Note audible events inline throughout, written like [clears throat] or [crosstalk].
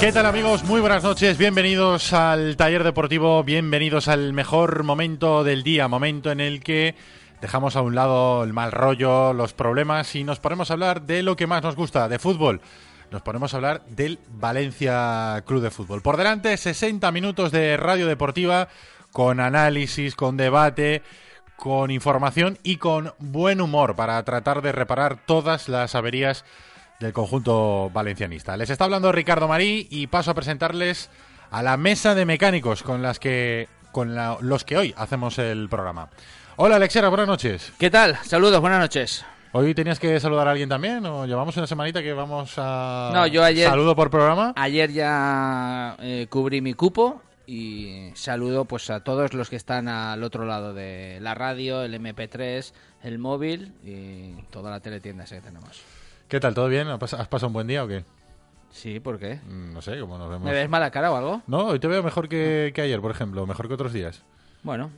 ¿Qué tal amigos? Muy buenas noches, bienvenidos al taller deportivo, bienvenidos al mejor momento del día, momento en el que dejamos a un lado el mal rollo, los problemas y nos ponemos a hablar de lo que más nos gusta, de fútbol. Nos ponemos a hablar del Valencia Club de Fútbol. Por delante, 60 minutos de radio deportiva con análisis, con debate, con información y con buen humor para tratar de reparar todas las averías del conjunto valencianista. Les está hablando Ricardo Marí y paso a presentarles a la mesa de mecánicos con las que con la- los que hoy hacemos el programa. Hola Alexera, buenas noches. ¿Qué tal? Saludos, buenas noches. ¿Hoy tenías que saludar a alguien también o llevamos una semanita que vamos a No, yo ayer- saludo por programa? Ayer ya eh, cubrí mi cupo y saludo pues a todos los que están al otro lado de la radio, el MP3, el móvil y toda la teletienda esa que tenemos. ¿Qué tal? ¿Todo bien? ¿Has pas- has pasado un buen día o qué? Sí, ¿por qué? Mm, No sé, ¿cómo nos vemos? ¿Me ves mala cara o algo? No, hoy te veo mejor que, que ayer, por ejemplo, mejor que otros días. Bueno,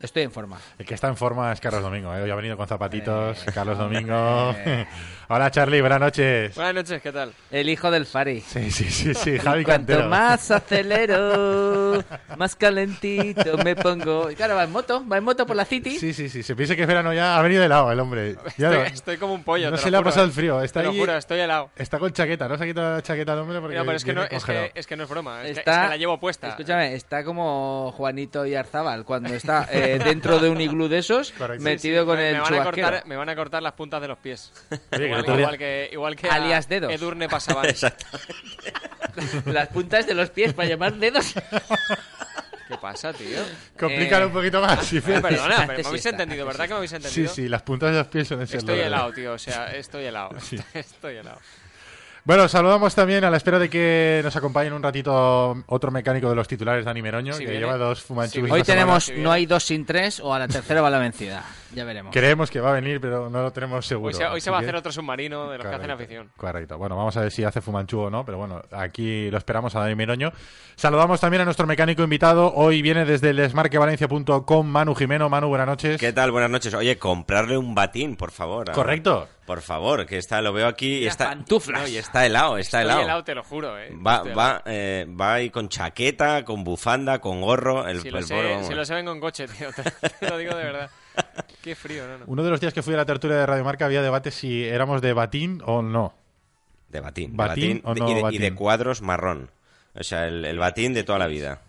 estoy en forma. El que está en forma es Carlos Domingo, ¿eh? hoy ha venido con zapatitos. Eh, Carlos Domingo. [laughs] eh. Hola Charlie, buenas noches. Buenas noches, ¿qué tal? El hijo del Fari. Sí, sí, sí, sí, Javi Cuanto Cantero. más acelero, [laughs] más calentito me pongo. Y claro, va en moto, va en moto por la City. Sí, sí, sí. Se piensa que es verano ya. Ha venido de lado el hombre. Ya Estoy, no, estoy como un pollo. no te se lo le ha pasado eh. el frío. Está Te lo ahí- juro, estoy helado. Está con chaqueta. No se ha quitado la chaqueta el hombre porque. No, pero es que no, es, que, es que no es broma. Es, que, Está, es que la llevo puesta. Escúchame, está como Juanito y Arzabal cuando está eh, dentro de un iglú de esos, [laughs] Correcto. metido con me, el me van a cortar, me van a cortar las puntas de los pies. Oye, [laughs] que igual, igual que, igual que a Alias dedos. Edurne pasaban. [laughs] Las puntas de los pies para llamar dedos. ¿Qué pasa, tío? Complícalo Eh, un poquito más. si Eh, perdona, pero me sí habéis está, entendido, ¿verdad sí que me habéis Sí, entendido? sí, las puntas de los pies suelen ser Estoy helado, tío. O sea, estoy helado. Sí. Estoy helado. Bueno, saludamos también a la espera de que nos acompañe en un ratito otro mecánico de los titulares, Dani Meroño, que viene. lleva dos fumanchubis. Sí, Hoy semana. tenemos no hay dos sin tres o a la tercera va la vencida. Ya veremos. Creemos que va a venir, pero no lo tenemos seguro. Hoy se, hoy así se va a hacer otro submarino de los que hacen afición. Correcto. Bueno, vamos a ver si hace Fumanchu o no, pero bueno, aquí lo esperamos a Dani Miroño. Saludamos también a nuestro mecánico invitado. Hoy viene desde el Manu Jimeno. Manu, buenas noches. ¿Qué tal? Buenas noches. Oye, comprarle un batín, por favor. a- Correcto. Por favor, que está, lo veo aquí está. pantuflas. No, y está helado, está Estoy helado. helado, te lo juro, eh. Va, Estoy va, eh, va ahí con chaqueta, con bufanda, con gorro. El, Si lo, el sé, pobre, vamos. si lo sé, vengo en coche, tío. Te, te lo digo de verdad. [laughs] Qué frío, no, no. Uno de los días que fui a la tertulia de Radio Marca había debate si éramos de batín o no. De batín. de ¿Batín o no y, de, y batín? de cuadros marrón. O sea, el, el batín de toda la vida.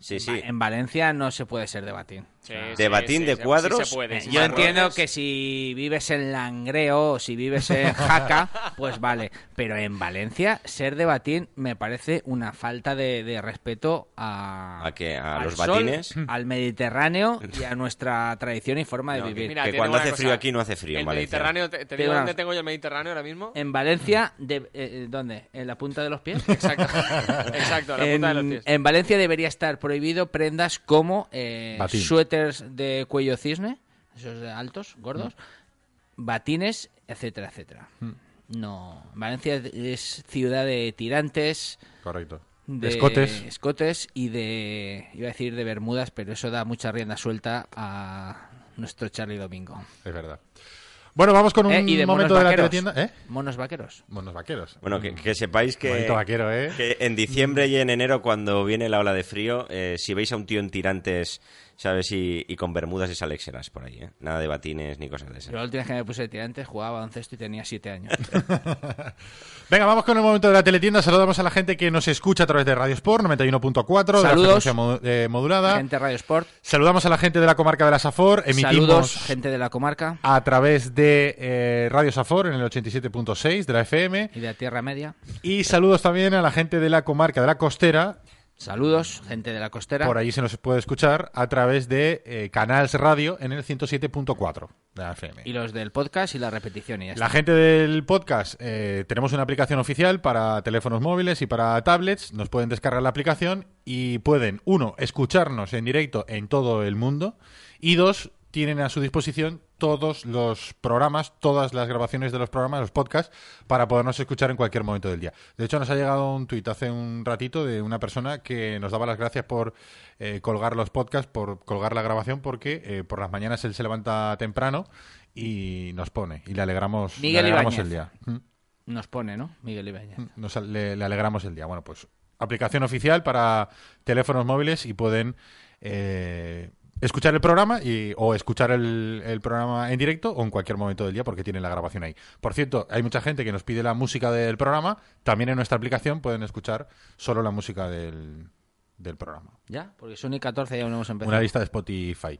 Sí, sí. En Valencia no se puede ser de batín. Sí, De sí, batín, sí, de sí, cuadros, se puede, Yo entiendo que si vives en Langreo o si vives en [laughs] Jaca, pues vale. Pero en Valencia, ser de batín me parece una falta de, de respeto a, ¿A qué? ¿A al los sol, batines? [clears throat] al Mediterráneo y a nuestra tradición y forma de No, vivir. Mira, que cuando hace frío aquí no hace frío en El Valencia. Mediterráneo, te, digo dónde tengo yo el Mediterráneo ahora mismo. En Valencia, de, eh, eh, ¿dónde? ¿En la punta de los pies? [laughs] Exacto, exacto, la punta de los en, pies. en Valencia debería estar prohibido prendas como eh, Batín. De cuello cisne, esos de altos, gordos, batines, etcétera, etcétera. No, Valencia es ciudad de tirantes, Correcto. de Escotes. escotes y de, iba a decir de bermudas, pero eso da mucha rienda suelta a nuestro Charlie Domingo. Es verdad. Bueno, vamos con un Eh, y de momento de la teletienda. ¿Eh? Monos vaqueros. Monos vaqueros. Bueno, que, que sepáis que, vaquero, ¿eh? que en diciembre y en enero, cuando viene la ola de frío, eh, si veis a un tío en tirantes, ¿sabes? Y, y con bermudas es Alexeras por ahí, ¿eh? Nada de batines ni cosas de esas. Yo la última vez que me puse de tirantes jugaba baloncesto y tenía siete años. [laughs] Venga, vamos con el momento de la teletienda. Saludamos a la gente que nos escucha a través de Radio Sport 91.4, de la Saludos. frecuencia mo- eh, modulada. Gente Radio Sport. Saludamos a la gente de la comarca de la Safor. Emitimos Saludos, gente de la comarca a través de eh, Radio Safor en el 87.6 de la FM. y de la Tierra Media. Y saludos también a la gente de la comarca de la costera. Saludos, gente de la costera. Por ahí se nos puede escuchar a través de eh, Canals Radio en el 107.4 de la FM. Y los del podcast y la repetición y ya La está. gente del podcast, eh, tenemos una aplicación oficial para teléfonos móviles y para tablets. Nos pueden descargar la aplicación y pueden, uno, escucharnos en directo en todo el mundo y dos, tienen a su disposición todos los programas, todas las grabaciones de los programas, los podcasts, para podernos escuchar en cualquier momento del día. De hecho, nos ha llegado un tuit hace un ratito de una persona que nos daba las gracias por eh, colgar los podcasts, por colgar la grabación, porque eh, por las mañanas él se levanta temprano y nos pone y le alegramos, le Miguel alegramos Ibáñez. el día. Mm. Nos pone, ¿no? Miguel Ibáñez. Nos al- le, le alegramos el día. Bueno, pues aplicación oficial para teléfonos móviles y pueden eh, escuchar el programa y, o escuchar el, el programa en directo o en cualquier momento del día porque tienen la grabación ahí. Por cierto, hay mucha gente que nos pide la música del programa. También en nuestra aplicación pueden escuchar solo la música del, del programa. ¿Ya? Porque son y 14 ya no hemos empezado. Una lista de Spotify.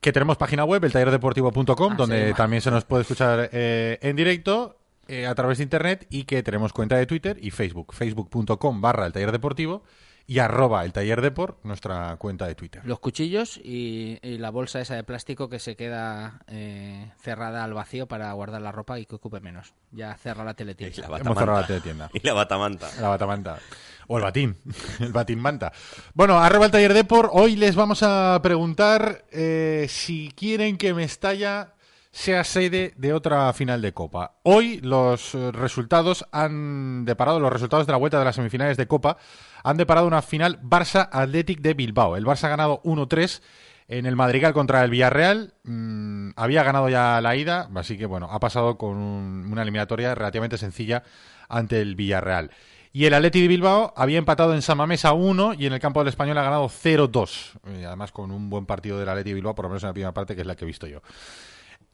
Que tenemos página web, eltallerdeportivo.com, Ah, donde sí. también se nos puede escuchar eh, en directo eh, a través de internet y que tenemos cuenta de Twitter y Facebook. Facebook.com barra el taller deportivo y arroba el taller deport, nuestra cuenta de Twitter. Los cuchillos y, y la bolsa esa de plástico que se queda eh, cerrada al vacío para guardar la ropa y que ocupe menos. Ya cerra la Y teletienda. la Hemos batamanta. cerrado la teletienda. [laughs] Y la batamanta. La batamanta. O el batín. [laughs] El batín manta. Bueno, arroba el taller Depor. Hoy les vamos a preguntar eh, si quieren que Mestalla sea sede de otra final de Copa. Hoy los eh, resultados han deparado, los resultados de la vuelta de las semifinales de Copa han deparado una final Barça Athletic de Bilbao. El Barça ha ganado 1-3 en el Madrigal contra el Villarreal. Mm, había ganado ya la ida, así que bueno, ha pasado con un- una eliminatoria relativamente sencilla ante el Villarreal. Y el Atleti de Bilbao había empatado en Samamés a 1 y en el campo del Español ha ganado 0-2. Y además con un buen partido del Atleti de Bilbao, por lo menos en la primera parte, que es la que he visto yo.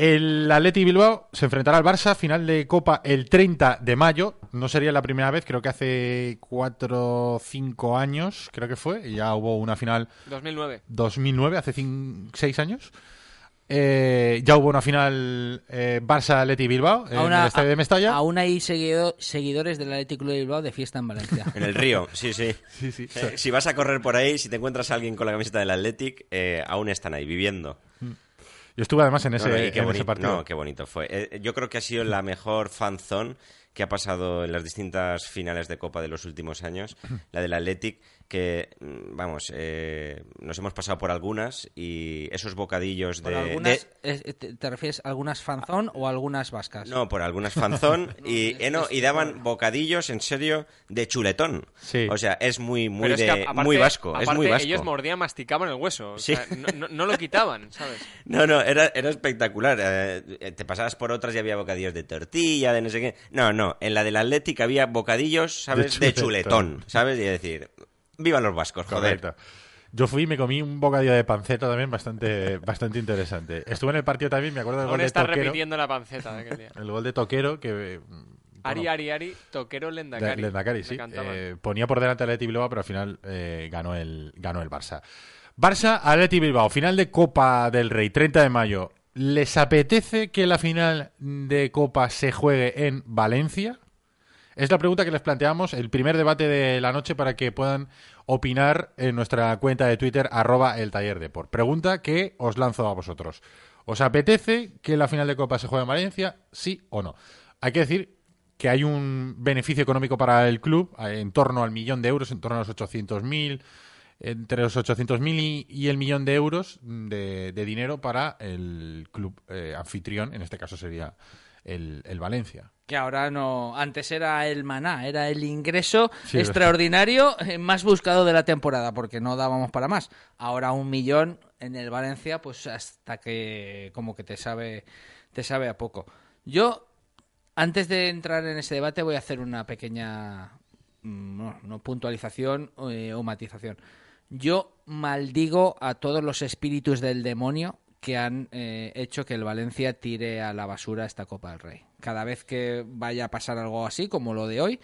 El Atleti Bilbao se enfrentará al Barça, final de Copa el 30 de mayo. No sería la primera vez, creo que hace 4 o 5 años, creo que fue. Ya hubo una final 2009. 2009, hace 6 años. Eh, ya hubo una final eh, Barça-Atleti Bilbao en Aún el estadio de Mestalla. Aún hay seguido- seguidores del Atlético de Bilbao de fiesta en Valencia. En el río, sí, sí. [laughs] Sí, sí. Eh, si vas a correr por ahí, si te encuentras a alguien con la camiseta del Athletic, eh, aún están ahí viviendo. Yo estuve además en ese, No, no, partido. no, qué bonito fue. Eh, yo creo que ha sido la mejor fanzone que ha pasado en las distintas finales de Copa de los últimos años. La del Athletic, que, mm, vamos, eh, nos hemos pasado por algunas y esos bocadillos Por de... algunas, de- eh, te, te refieres a algunas fanzón o a algunas vascas? no, por algunas fanzón [laughs] y, eh, no, y daban bocadillos, en serio, de chuletón. Sí. O sea, es muy, muy, es de, que aparte- muy vasco. es muy vasco. ellos mordían, masticaban el hueso. o Sí. sea, no, no- no lo quitaban, ¿sabes? [laughs] No, no, era, era espectacular. Eh, eh, te pasabas por otras y había bocadillos de tortilla, de no sé qué. No, no, en la del Athletic había bocadillos, ¿sabes? De chuletón, ¿sabes? Y decir, vivan los vascos, joder. Correcto. Yo fui y me comí un bocadillo de panceta también bastante, [laughs] bastante interesante. Estuve en el partido también, me acuerdo del gol de está Toquero. repitiendo la panceta de aquel día. El gol de Toquero que... eh, Ari, bueno, Ari, Ari, Toquero Lendakari. Lendakari, sí. Eh, ponía por delante al Athletic Bilbao, pero al final eh, ganó, el, ganó el Barça. Barça, Atleti Bilbao, final de Copa del Rey, 30 de mayo. ¿Les apetece que la final de Copa se juegue en Valencia? Es la pregunta que les planteamos, el primer debate de la noche para que puedan opinar en nuestra cuenta de Twitter, arroba el taller de por. Pregunta que os lanzo a vosotros. ¿Os apetece que la final de Copa se juegue en Valencia? ¿Sí o no? Hay que decir que hay un beneficio económico para el club eh, en torno al millón de euros, en torno a los 800.000, entre los 800.000 y, y el millón de euros de, dinero para el club eh, anfitrión, en este caso sería el Valencia. Que ahora no. Antes era el maná, era el ingreso Sí, extraordinario eh, más buscado de la temporada, porque no dábamos para más. Ahora un millón en el Valencia, pues hasta que como que te sabe, te sabe a poco. Yo, antes de entrar en ese debate, voy a hacer una pequeña mm, no, no puntualización eh, o matización. Yo maldigo a todos los espíritus del demonio que han eh, hecho que el Valencia tire a la basura esta Copa del Rey. Cada vez que vaya a pasar algo así, como lo de hoy,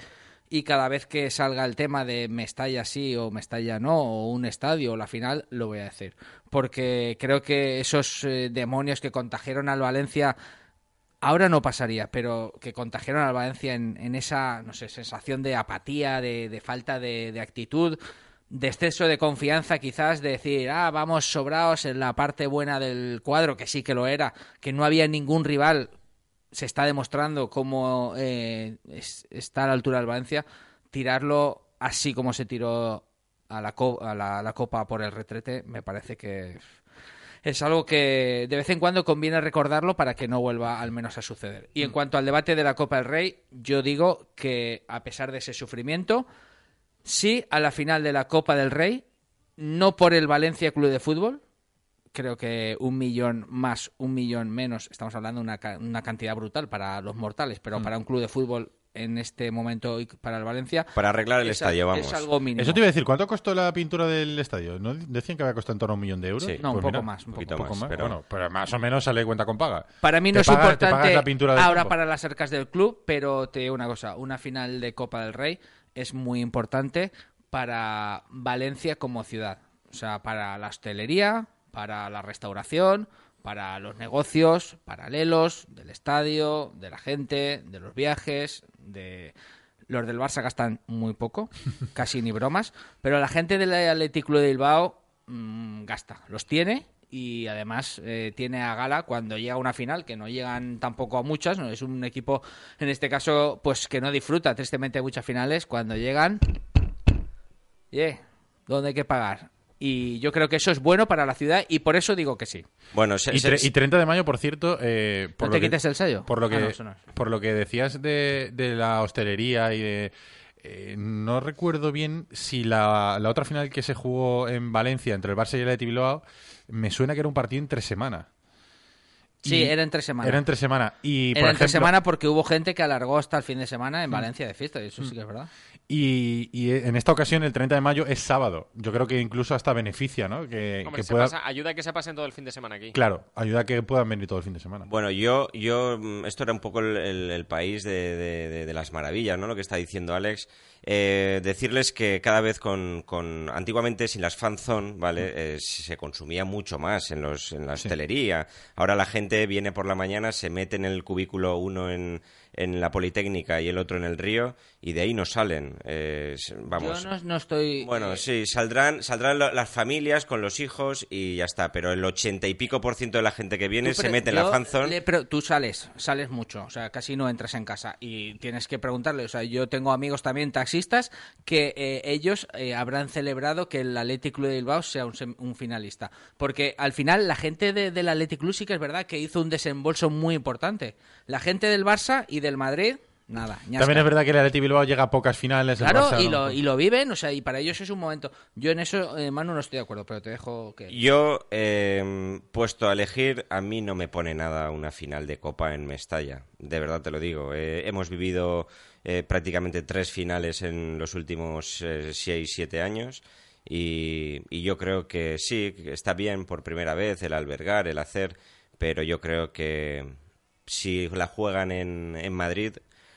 y cada vez que salga el tema de Mestalla sí o Mestalla no, o un estadio o la final, lo voy a decir. Porque creo que esos eh, demonios que contagiaron al Valencia ahora no pasaría, pero que contagiaron al Valencia en, en esa, no sé, sensación de apatía, de, falta de actitud, de exceso de confianza quizás, de decir, ah, vamos sobrados en la parte buena del cuadro, que sí que lo era, que no había ningún rival, se está demostrando cómo eh, es- está a la altura del Valencia, tirarlo así como se tiró a la, co- a la, a la Copa por el retrete, me parece que es algo que de vez en cuando conviene recordarlo para que no vuelva al menos a suceder. Y en cuanto al debate de la Copa del Rey, yo digo que a pesar de ese sufrimiento, sí a la final de la Copa del Rey, no por el Valencia Club de Fútbol, creo que un millón más, un millón menos, estamos hablando de una, ca- una cantidad brutal para los mortales, pero para un club de fútbol en este momento y para el Valencia... Para arreglar el es, estadio, es vamos. algo mínimo. Eso te iba a decir, ¿cuánto costó la pintura del estadio? ¿No decían que había costado en torno a un millón de euros? Sí. No, un Pues poco mira, más, un poquito poco un poco más, más. pero- Bueno, pero más o menos sale cuenta con paga. Para mí no Te es importante la pintura del ahora para las arcas del club, pero te digo una cosa, una final de Copa del Rey es muy importante para Valencia como ciudad. O sea, para la hostelería, para la restauración, para los negocios paralelos del estadio, de la gente, de los viajes, de... Los del Barça gastan muy poco, [laughs] casi ni bromas, pero la gente del Athletic Club de Bilbao mm, gasta, los tiene y además eh, tiene a gala cuando llega a una final, que no llegan tampoco a muchas, no es un equipo en este caso pues que no disfruta tristemente de muchas finales, cuando llegan, yeah, ¿dónde hay que pagar? Y yo creo que eso es bueno para la ciudad y por eso digo que sí. Bueno, se- Y, se- tre- y 30 de mayo, por cierto, eh, por ¿No lo te que- quites el sello? Por lo Ah, que, no, no por lo que decías de, de la hostelería y de... eh, no recuerdo bien si la, la otra final que se jugó en Valencia entre el Barça y el Athletic Bilbao me suena que era un partido entre semana. Sí, era entre semana. Era entre semana. Y, por Era entre ejemplo, semana porque hubo gente que alargó hasta el fin de semana en Valencia de fiesta, y eso sí que es verdad. Y, y en esta ocasión, el 30 de mayo, es sábado. Yo creo que incluso hasta beneficia, ¿no? Que, Hombre, que se pueda... pasa- ayuda a que se pasen todo el fin de semana aquí. Claro, ayuda a que puedan venir todo el fin de semana. Bueno, yo, yo, mm, esto era un poco el, el- el país de, de- de- de las maravillas, ¿no? Lo que está diciendo Alex. Eh, decirles que cada vez con, con- antiguamente sin las fanzone, ¿vale? Eh, se consumía mucho más en los, en la hostelería. Ahora la gente viene por la mañana, se mete en el cubículo uno en, en la Politécnica y el otro en el río y de ahí no salen. Eh, vamos. Yo no, no estoy... Bueno, eh, sí, saldrán, saldrán las familias con los hijos y ya está, pero el ochenta y pico por ciento de la gente que viene Tú se mete en la fanzone. pre- tú sales, sales mucho, o sea, casi no entras en casa y tienes que preguntarle, o sea, yo tengo amigos también taxistas que eh, ellos habrán celebrado que el Athletic Club de Bilbao sea un, un finalista, porque al final la gente de- del Athletic Club sí que es verdad que hizo un desembolso muy importante. La gente del Barça y del Madrid, nada. ñasca. También es verdad que el Athletic Bilbao llega a pocas finales. Claro, Barça y no- lo, y lo viven, o sea, y para ellos es un momento. Yo en eso, eh, Manu, no estoy de acuerdo, pero te dejo que... Yo, eh, puesto a elegir, a mí no me pone nada una final de Copa en Mestalla. De verdad te lo digo. Eh, hemos vivido eh, prácticamente tres finales en los últimos eh, seis, siete años. Y, y yo creo que sí, está bien por primera vez el albergar, el hacer, pero yo creo que si la juegan en, en Madrid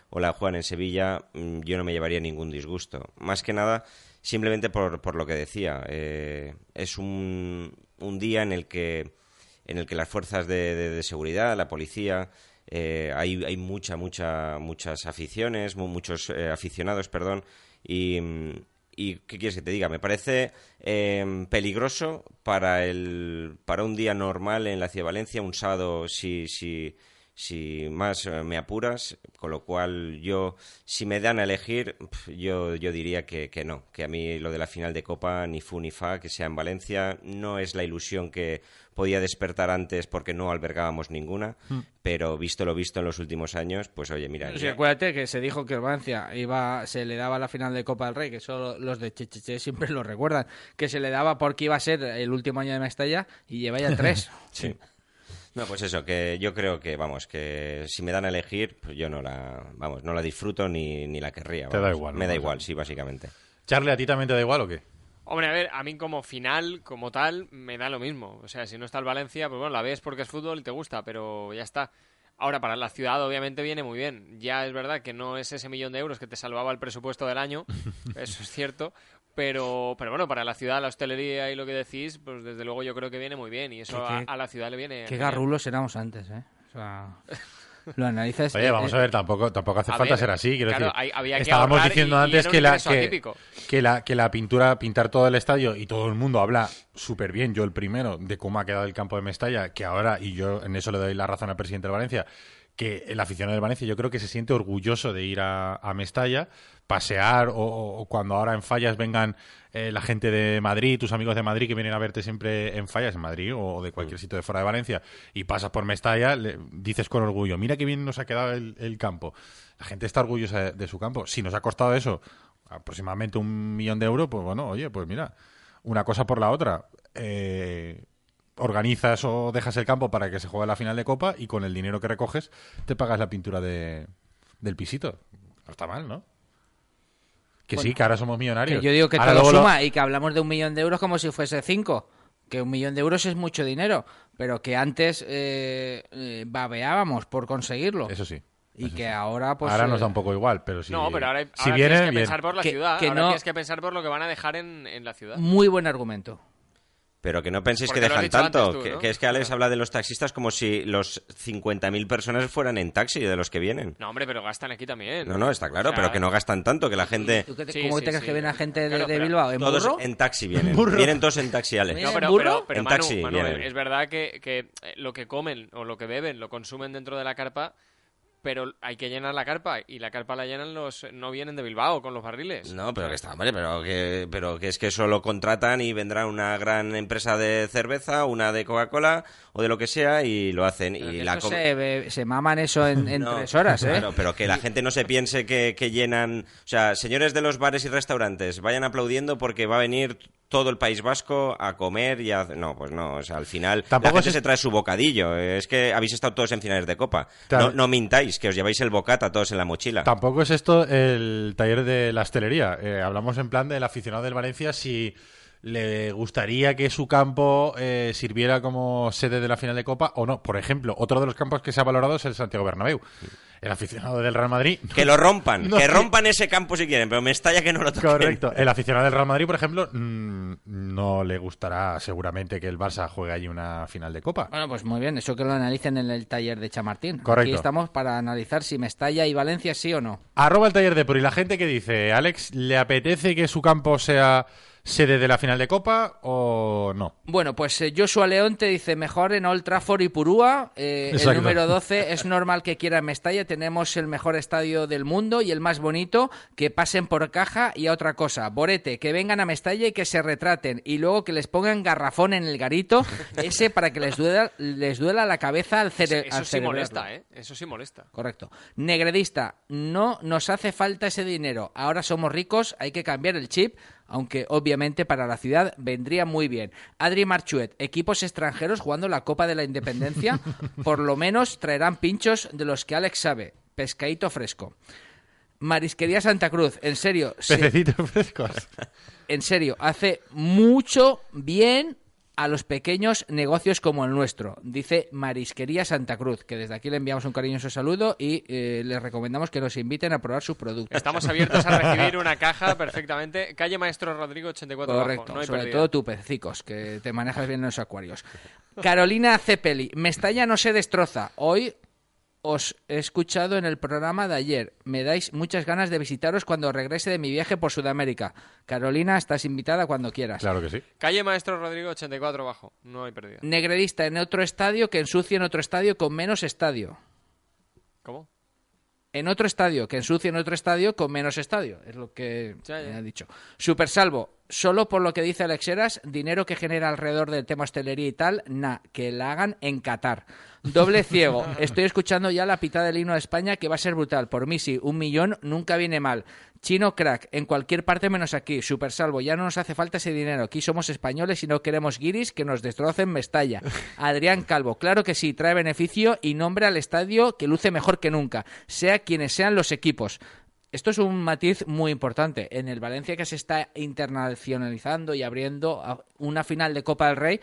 o la juegan en Sevilla, mm, yo no me llevaría ningún disgusto. Más que nada, simplemente por, por lo que decía. eh, es un, un día en el que, en el que las fuerzas de, de- seguridad, la policía, eh, hay, hay mucha, mucha, muchas aficiones, mu- muchos eh, aficionados, perdón, y, y ¿qué quieres que te diga? Me parece eh, peligroso para el para un día normal en la ciudad de Valencia, un sábado si si si más eh, me apuras, con lo cual yo si me dan a elegir, yo yo diría que, que no, que a mí lo de la final de Copa ni fu ni fa que sea en Valencia no es la ilusión que podía despertar antes porque no albergábamos ninguna, pero visto lo visto en los últimos años, pues oye, mira, Sí, ya- acuérdate que se dijo que Valencia iba, se le daba la final de Copa del Rey, que solo los de Checheche siempre [laughs] lo recuerdan, que se le daba porque iba a ser el último año de Mestalla y lleva ya tres. [laughs] Sí. No, pues eso, que yo creo que, vamos, que si me dan a elegir, pues yo no la, vamos, no la disfruto ni, ni la querría. Te da igual, Me ¿no? da igual, sí, básicamente. Charlie, ¿a ti también te da igual o qué? Hombre, a ver, a mí como final, como tal, me da lo mismo. O sea, si no está el Valencia, pues bueno, la ves porque es fútbol y te gusta, pero ya está. Ahora, para la ciudad obviamente viene muy bien. Ya es verdad que no es ese millón de euros que te salvaba el presupuesto del año, [laughs] eso es cierto, pero, pero bueno, para la ciudad, la hostelería y lo que decís, pues desde luego yo creo que viene muy bien y eso Que- a, a la ciudad le viene Qué garrulos éramos antes, ¿eh? O sea, [laughs] lo analizas. Oye, vamos eh, a ver, tampoco, tampoco hace a falta ver, ser así. Quiero claro, decir, hay- había que estábamos diciendo y- y antes era un que la, que, que, la, que la pintura, pintar todo el estadio y todo el mundo habla súper bien, yo el primero, de cómo ha quedado el campo de Mestalla, que ahora, y yo en eso le doy la razón al presidente del Valencia, que el aficionado del Valencia yo creo que se siente orgulloso de ir a, a Mestalla, pasear o, cuando ahora en fallas vengan eh, la gente de Madrid, tus amigos de Madrid que vienen a verte siempre en fallas en Madrid o de cualquier sitio de fuera de Valencia y pasas por Mestalla, le dices con orgullo, mira qué bien nos ha quedado el, el campo. La gente está orgullosa de, de su campo. Si nos ha costado eso aproximadamente un millón de euros, pues bueno, oye, pues mira, una cosa por la otra. Eh, organizas o dejas el campo para que se juegue la final de Copa y con el dinero que recoges te pagas la pintura de, del pisito. No está mal, ¿no? Que sí, que ahora somos millonarios. Que yo digo que Ahora todo lo- suma y que hablamos de un millón de euros como si fuese cinco. Que un millón de euros es mucho dinero, pero que antes eh, eh, babeábamos por conseguirlo. Eso sí. y eso que sí. ahora pues ahora eh, nos da un poco igual, pero si, No, pero ahora, si ahora viene, tienes que bien. pensar por la Que- ciudad. que ahora no- tienes que pensar por lo que van a dejar en, en la ciudad. muy buen argumento. Pero que no penséis Porque que dejan tanto. antes tú, que, ¿no? que es que Alex habla de los taxistas como si los 50.000 personas fueran en taxi de los que vienen. No, hombre, pero gastan aquí también. No, no, está claro, O sea, pero que no gastan tanto, que la gente... ¿Tú qué te- Sí, ¿Cómo sí, te crees sí. que viene la gente de, Claro, de pero Bilbao? ¿En Todos burro? en taxi [laughs] vienen. Burro. Vienen todos en taxi, Alex. No, pero, pero, pero En Manu, taxi Manu, vienen. es verdad que, que, eh, lo que comen o lo que beben lo consumen dentro de la carpa, pero hay que llenar la carpa y la carpa la llenan los no vienen de Bilbao con los barriles. No, pero que está, hombre, pero que, pero que es que eso lo contratan y vendrá una gran empresa de cerveza, una de Coca-Cola o de lo que sea y lo hacen. Pero y que la com- se, be- se maman eso en, en [laughs] No, tres horas, ¿eh? Claro, pero que la gente no se piense que, que llenan. O sea, señores de los bares y restaurantes, vayan aplaudiendo porque va a venir todo el País Vasco a comer y a. No, pues no. O sea, al final Tampoco la gente es- se trae su bocadillo. Es que habéis estado todos en finales de Copa. No, no mintáis, que os lleváis el bocata todos en la mochila. Tampoco es esto el taller de la hostelería. Eh, hablamos en plan del aficionado del Valencia si le gustaría que su campo eh, sirviera como sede de la final de Copa o no. Por ejemplo, otro de los campos que se ha valorado es el Santiago Bernabéu. El aficionado del Real Madrid... Que lo rompan, [laughs] No, que rompan ese campo si quieren, pero me estalla que no lo toquen. Correcto. El aficionado del Real Madrid, por ejemplo, mm, no le gustará seguramente que el Barça juegue allí una final de Copa. Bueno, pues muy bien, eso que lo analicen en el taller de Chamartín. Correcto. Aquí estamos para analizar si Mestalla y Valencia sí o no. Arroba el taller de Por y la gente que dice, Alex, ¿le apetece que su campo sea sede de la final de Copa o no? Bueno, pues eh, Joshua León te dice mejor en Old Trafford y Purúa. Eh, el número [laughs] 12 es normal que quiera Mestalla. Tenemos el mejor estadio del mundo y el más bonito. Que pasen por caja y a otra cosa. Borete, que vengan a Mestalla y que se retraten. Y luego que les pongan garrafón en el garito. [laughs] Ese para que les duela, les duela la cabeza al, cere Eso al sí molesta, ¿eh? Eso sí molesta. Correcto. Negredista, no nos hace falta ese dinero. Ahora somos ricos, hay que cambiar el chip, aunque obviamente para la ciudad vendría muy bien. Adri Marchuet, equipos extranjeros jugando la Copa de la Independencia, [laughs] por lo menos traerán pinchos de los que Alex sabe. Pescadito fresco. Marisquería Santa Cruz, en serio, se- Pececitos frescos. en serio, hace mucho bien a los pequeños negocios como el nuestro, dice Marisquería Santa Cruz, que desde aquí le enviamos un cariñoso saludo y eh, les recomendamos que nos inviten a probar sus productos. Estamos abiertos a recibir una [laughs] caja perfectamente. Calle Maestro Rodrigo 84 abajo, Correcto, no hay sobre pérdida. todo tú, pecicos, que te manejas bien en los acuarios. Carolina Cepeli, Mestalla no se destroza. Hoy os he escuchado en el programa de ayer. Me dais muchas ganas de visitaros cuando regrese de mi viaje por Sudamérica. Carolina, estás invitada cuando quieras. Claro que sí. Calle Maestro Rodrigo 84 abajo, no hay pérdida. Negredista en otro estadio que ensucie en otro estadio con menos estadio. ¿Cómo? En otro estadio que ensucie en otro estadio con menos estadio. Es lo que Ya, ya. me ha dicho. Super Salvo, solo por lo que dice Alexeras, dinero que genera alrededor del tema hostelería y tal, na, que la hagan en Qatar. Doble [laughs] ciego, estoy escuchando ya la pitada del himno de España que va a ser brutal. Por mí sí, un millón nunca viene mal. Chino crack, en cualquier parte menos aquí. Super Salvo, ya no nos hace falta ese dinero. Aquí somos españoles y no queremos guiris que nos destrocen Mestalla. [laughs] Adrián Calvo, claro que sí, trae beneficio y nombre al estadio que luce mejor que nunca, sea quienes sean los equipos. Esto es un matiz muy importante. En el Valencia que se está internacionalizando y abriendo una final de Copa del Rey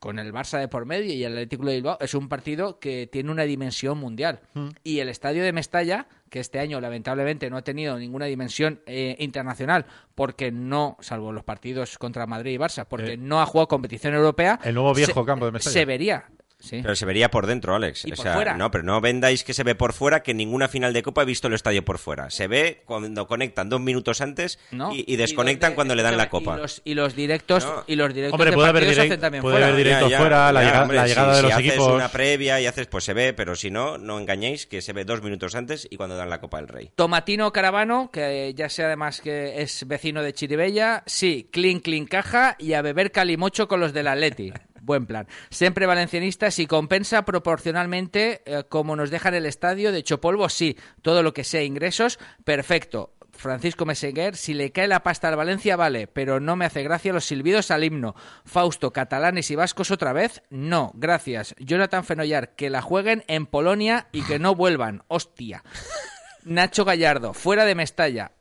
con el Barça de por medio y el Atlético de Bilbao, es un partido que tiene una dimensión mundial. Y el estadio de Mestalla, que este año lamentablemente no ha tenido ninguna dimensión eh, internacional, porque no, salvo los partidos contra Madrid y Barça, porque Eh, no ha jugado competición europea. el nuevo viejo se- campo de Mestalla. Se vería. Sí. Pero se vería por dentro, Alex. Y o por sea, fuera. no, pero no vendáis que se ve por fuera, que ninguna final de Copa he visto el estadio por fuera. Se ve cuando conectan dos minutos antes ¿no? y, y desconectan cuando le dan la copa. Y los, y los directos, No. y los directos Hombre, de puede haber, direct- hacen también puede fuera. haber directos fuera, la llega- la llegada si, de los si haces equipos. una previa y haces, pues se ve, pero si no, no engañéis que se ve dos minutos antes y cuando dan la Copa del Rey. Tomatino Caravano, que ya sé además que es vecino de Chiribella, sí, clean, clean caja y a beber calimocho con los del Atleti. [laughs] Buen plan. Siempre valencianistas y compensa proporcionalmente eh, como nos dejan el estadio de Chopolvo, sí. Todo lo que sea ingresos, perfecto. Francisco Meseguer, si le cae la pasta al Valencia, vale, pero no me hace gracia los silbidos al himno. Fausto, catalanes y vascos otra vez, no, gracias. Jonathan Fenollar, que la jueguen en Polonia y que no vuelvan, hostia. [laughs] Nacho Gallardo, fuera de Mestalla.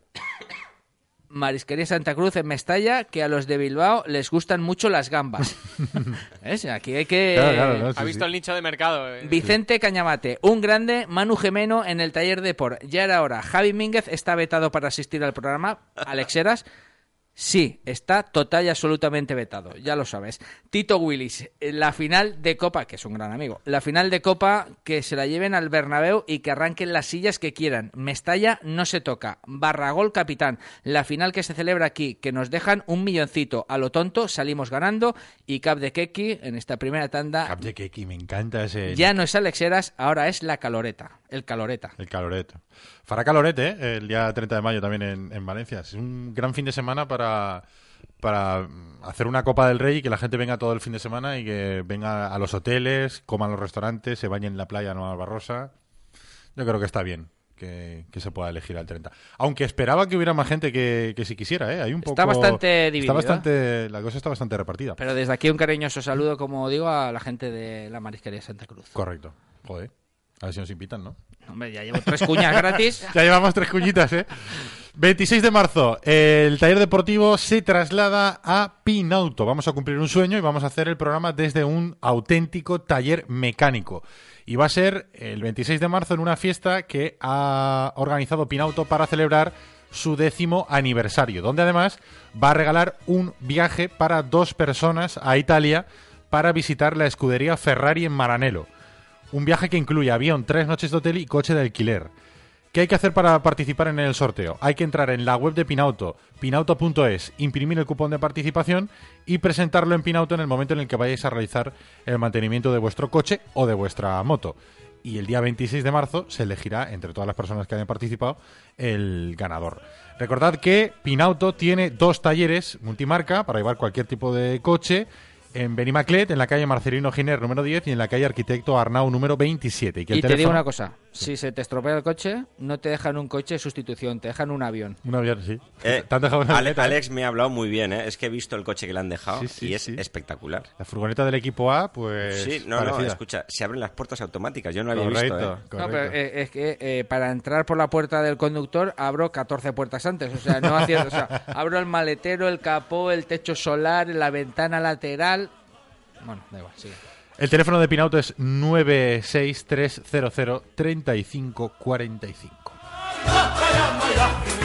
Marisquería Santa Cruz en Mestalla, que a los de Bilbao les gustan mucho las gambas. [laughs] ¿Ves? Aquí hay que... Claro, claro, no, sí, Ha sí. visto el nicho de mercado. eh. Vicente Cañamate, un grande, Manu Gemeno en el taller de por. Ya era hora. Javi Mínguez está vetado para asistir al programa. Alexeras, sí, está total y absolutamente vetado, ya lo sabes. Tito Willis, la final de Copa, que es un gran amigo, la final de Copa que se la lleven al Bernabéu y que arranquen las sillas que quieran. Mestalla no se toca. Barragol capitán, la final que se celebra aquí, que nos dejan un milloncito. A lo tonto salimos ganando y Cap de Keki en esta primera tanda Cap de Keki, me encanta ese. ya no es Alexeras, ahora es la caloreta. El caloreta. El caloreto. Fará calorete, ¿eh? el día 30 de mayo también en, en Valencia. Es un gran fin de semana para, para hacer una Copa del Rey y que la gente venga todo el fin de semana y que venga a los hoteles, coman los restaurantes, se bañe en la playa Nueva Barrosa. Yo creo que está bien que, que se pueda elegir al 30. Aunque esperaba que hubiera más gente que, que si quisiera, ¿eh? Hay un Está poco- bastante Está dividida. bastante, la cosa está bastante repartida. Pero desde aquí un cariñoso saludo, como digo, a la gente de la Marisquería Santa Cruz. Correcto. Joder. A ver si nos invitan, ¿no? Hombre, ya llevo tres cuñas gratis. [laughs] Ya llevamos tres cuñitas, ¿eh? 26 de marzo, el taller deportivo se traslada a Pinauto. Vamos a cumplir un sueño y vamos a hacer el programa desde un auténtico taller mecánico. Y va a ser el 26 de marzo en una fiesta que ha organizado Pinauto para celebrar su décimo aniversario, donde además va a regalar un viaje para dos personas a Italia para visitar la escudería Ferrari en Maranello. Un viaje que incluye avión, tres noches de hotel y coche de alquiler. ¿Qué hay que hacer para participar en el sorteo? Hay que entrar en la web de Pinauto, pinauto.es, imprimir el cupón de participación y presentarlo en Pinauto en el momento en el que vayáis a realizar el mantenimiento de vuestro coche o de vuestra moto. Y el día 26 de marzo se elegirá, entre todas las personas que hayan participado, el ganador. Recordad que Pinauto tiene dos talleres multimarca para llevar cualquier tipo de coche en Benimaclet, en la calle Marcelino Giner número 10 y en la calle Arquitecto Arnau número 27. Y, que el Y te digo una cosa, si se te estropea el coche, no te dejan un coche de sustitución, te dejan un avión. Un avión, sí. Eh, ¿Te han dejado una Ale- avioneta, eh? Alex me ha hablado muy bien, ¿eh? es que he visto el coche que le han dejado Sí, sí, y es sí. espectacular. La furgoneta del equipo A, pues. sí, no, no, escucha, se abren las puertas automáticas, yo no lo había Correcto, visto. ¿eh? No, correcto. pero eh, es que eh, para entrar por la puerta del conductor abro 14 puertas antes. O sea, no [laughs] hacía, o sea, abro el maletero, el capó, el techo solar, la ventana lateral. Bueno, da igual, sigue. El teléfono de Pinauto es 963003545.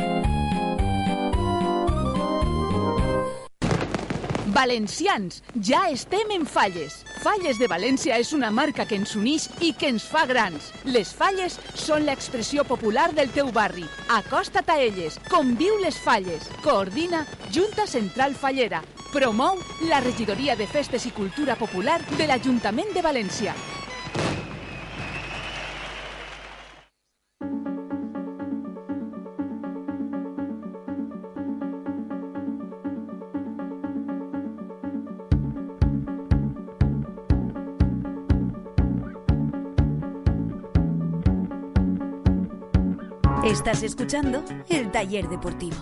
Valencians, ja estem en Falles. Falles de València és una marca que ens uneix i que ens fa grans. Les Falles són l'expressió popular del teu barri. Acosta't a elles, conviu les Falles. Coordina Junta Central Fallera. Promou la Regidoria de Festes i Cultura Popular de l'Ajuntament de València. Estás escuchando el taller deportivo.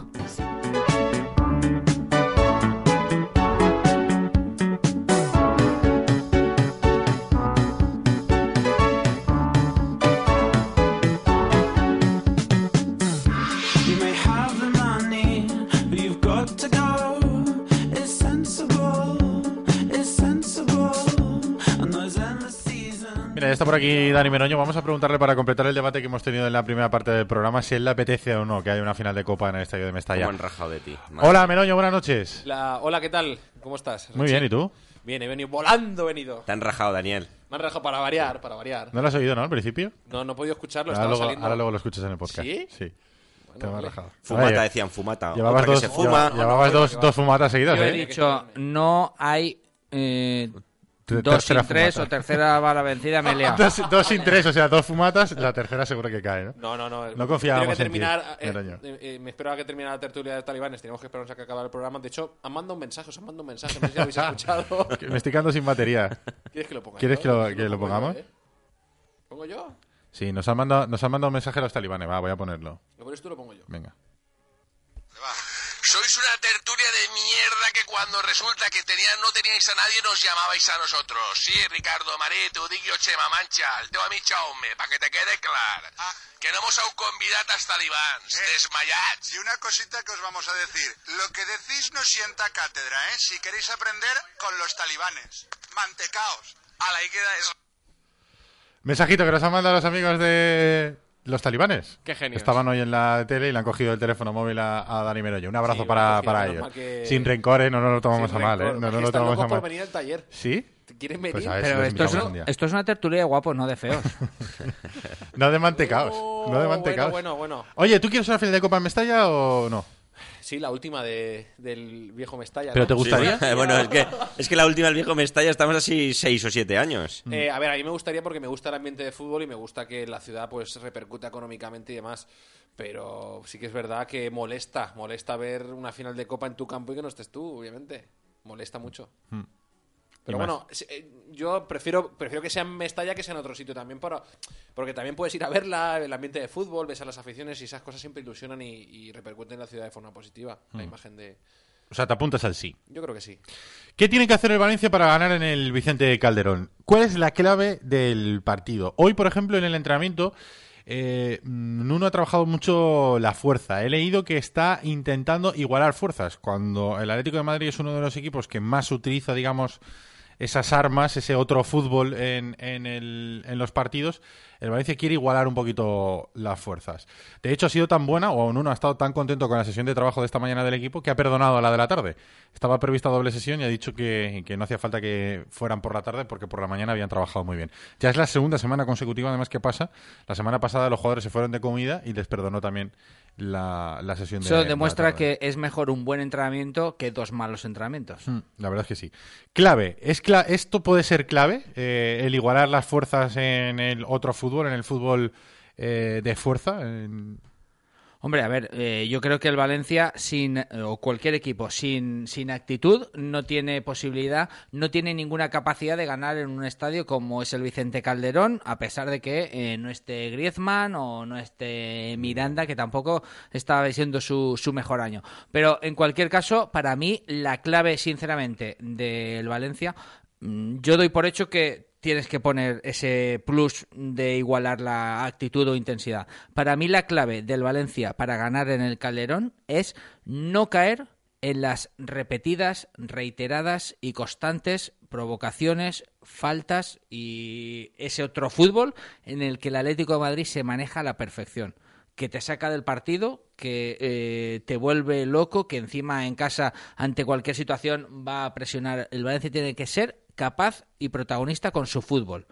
Está por aquí Dani Meroño. Vamos a preguntarle para completar el debate que hemos tenido en la primera parte del programa si él le apetece o no que haya una final de Copa en el estadio de Mestalla. ¿Cómo han rajado de ti? Madre Hola. Meroño, buenas noches. La- Hola, ¿qué tal? ¿Cómo estás? Muy bien, ¿y tú? Bien, he venido volando, he venido. Te han rajado, Daniel. Me han rajado para variar, para variar. ¿No lo has oído, no, al principio? No, no he podido escucharlo, Ahora estaba luego, saliendo. ahora luego lo escuchas en el podcast. ¿Sí? Sí. Vale. rajado. Fumata, decían, fumata. Llevabas Otra dos, que se fuma. lleva- llevabas no, dos, fumatas seguidas, Yo he ¿eh? dicho, no hay eh, dos sin tres fumata. o tercera bala vencida, me he liado. Dos, dos sin tres, o sea, dos fumatas, la tercera seguro que cae, ¿no? No, no, no. No confiábamos que en ti, terminar, eh, Meroño. eh, eh, me esperaba que terminara la tertulia de talibanes. Teníamos que esperarnos a que acabara el programa. De hecho, han mandado un mensaje, os han mandado un mensaje. No sé si lo habéis [laughs] escuchado. Me estoy quedando sin batería. ¿Quieres que lo ponga ¿Quieres yo? que lo- que lo pongo yo, pongamos? ¿eh? ¿Pongo yo? Sí, nos han mandado, nos han mandado un mensaje a los talibanes. Va, voy a ponerlo. ¿Lo pones tú o lo pongo yo? Venga. Sois una tertulia de mierda que cuando resulta que tenían, no teníais a nadie nos llamabais a nosotros. Sí, Ricardo, Mareto, Digio, Chema, Mancha, el teu amic Jaume, para que te quede clar. Que no hemos aún convidat als talibans, desmayats. Y una cosita que os vamos a decir. Lo que decís no sienta cátedra, ¿eh? Si queréis aprender con los talibanes. Mantecaos. A la queda es... Mensajito que nos han mandado los amigos de los talibanes. Qué genios. Estaban hoy en la tele y le han cogido el teléfono móvil a, a Dani Meroyo. Un abrazo Sí, para, para ellos. que- Sin rencores, no nos lo tomamos Sin a mal, ¿eh? No que lo tomamos a mal. venir al taller. ¿Sí? ¿Quieren venir? Pues ver Pero esto es, un- esto es una tertulia de guapos, no de feos. [laughs] No de mantecaos. Oh, no de mantecaos. Bueno, bueno, bueno. Oye, ¿tú quieres una final de Copa en Mestalla o no? Sí, la última de, del viejo Mestalla. ¿Pero ¿no? te gustaría? Sí, [laughs] bueno, es que, es que la última del viejo Mestalla estamos así seis o siete años. Eh, a ver, a mí me gustaría porque me gusta el ambiente de fútbol y me gusta que la ciudad pues repercuta económicamente y demás. Pero sí que es verdad que molesta, molesta ver una final de Copa en tu campo y que no estés tú, obviamente. Molesta mucho. Hmm. Pero Y bueno, eh, yo prefiero, prefiero que sea en Mestalla que sea en otro sitio también, para, porque también puedes ir a verla, el ambiente de fútbol, ves a las aficiones y esas cosas siempre ilusionan y, y repercuten en la ciudad de forma positiva. La Hmm. imagen de... O sea, te apuntas al sí. Yo creo que sí. ¿Qué tiene que hacer el Valencia para ganar en el Vicente Calderón? ¿Cuál es la clave del partido? Hoy, por ejemplo, en el entrenamiento, eh, Nuno ha trabajado mucho la fuerza. He leído que está intentando igualar fuerzas. Cuando el Atlético de Madrid es uno de los equipos que más utiliza, digamos, esas armas, ese otro fútbol en, en, el- en los partidos, el Valencia quiere igualar un poquito las fuerzas. De hecho, ha sido tan buena, o aún uno ha estado tan contento con la sesión de trabajo de esta mañana del equipo, que ha perdonado a la de la tarde. Estaba prevista doble sesión y ha dicho que, que no hacía falta que fueran por la tarde porque por la mañana habían trabajado muy bien. Ya es la segunda semana consecutiva, además, que pasa. La semana pasada los jugadores se fueron de comida y les perdonó también la, la sesión de Eso de la demuestra tarde. que es mejor un buen entrenamiento que dos malos entrenamientos. Mm, La verdad es que sí. Clave. ¿Es cla- ¿Esto puede ser clave? eh, el igualar las fuerzas en el otro fútbol, en el fútbol eh, de fuerza. en- Hombre, a ver, eh, yo creo que el Valencia, sin eh, o cualquier equipo sin, sin actitud, no tiene posibilidad, no tiene ninguna capacidad de ganar en un estadio como es el Vicente Calderón, a pesar de que no esté Griezmann o no esté Miranda, que tampoco está siendo su, su mejor año. Pero en cualquier caso, para mí, la clave, sinceramente, del Valencia, mm, yo doy por hecho que tienes que poner ese plus de igualar la actitud o intensidad. Para mí la clave del Valencia para ganar en el Calderón es no caer en las repetidas, reiteradas y constantes provocaciones, faltas y ese otro fútbol en el que el Atlético de Madrid se maneja a la perfección que te saca del partido, que eh, te vuelve loco, que encima en casa ante cualquier situación va a presionar. El Valencia tiene que ser capaz y protagonista con su fútbol.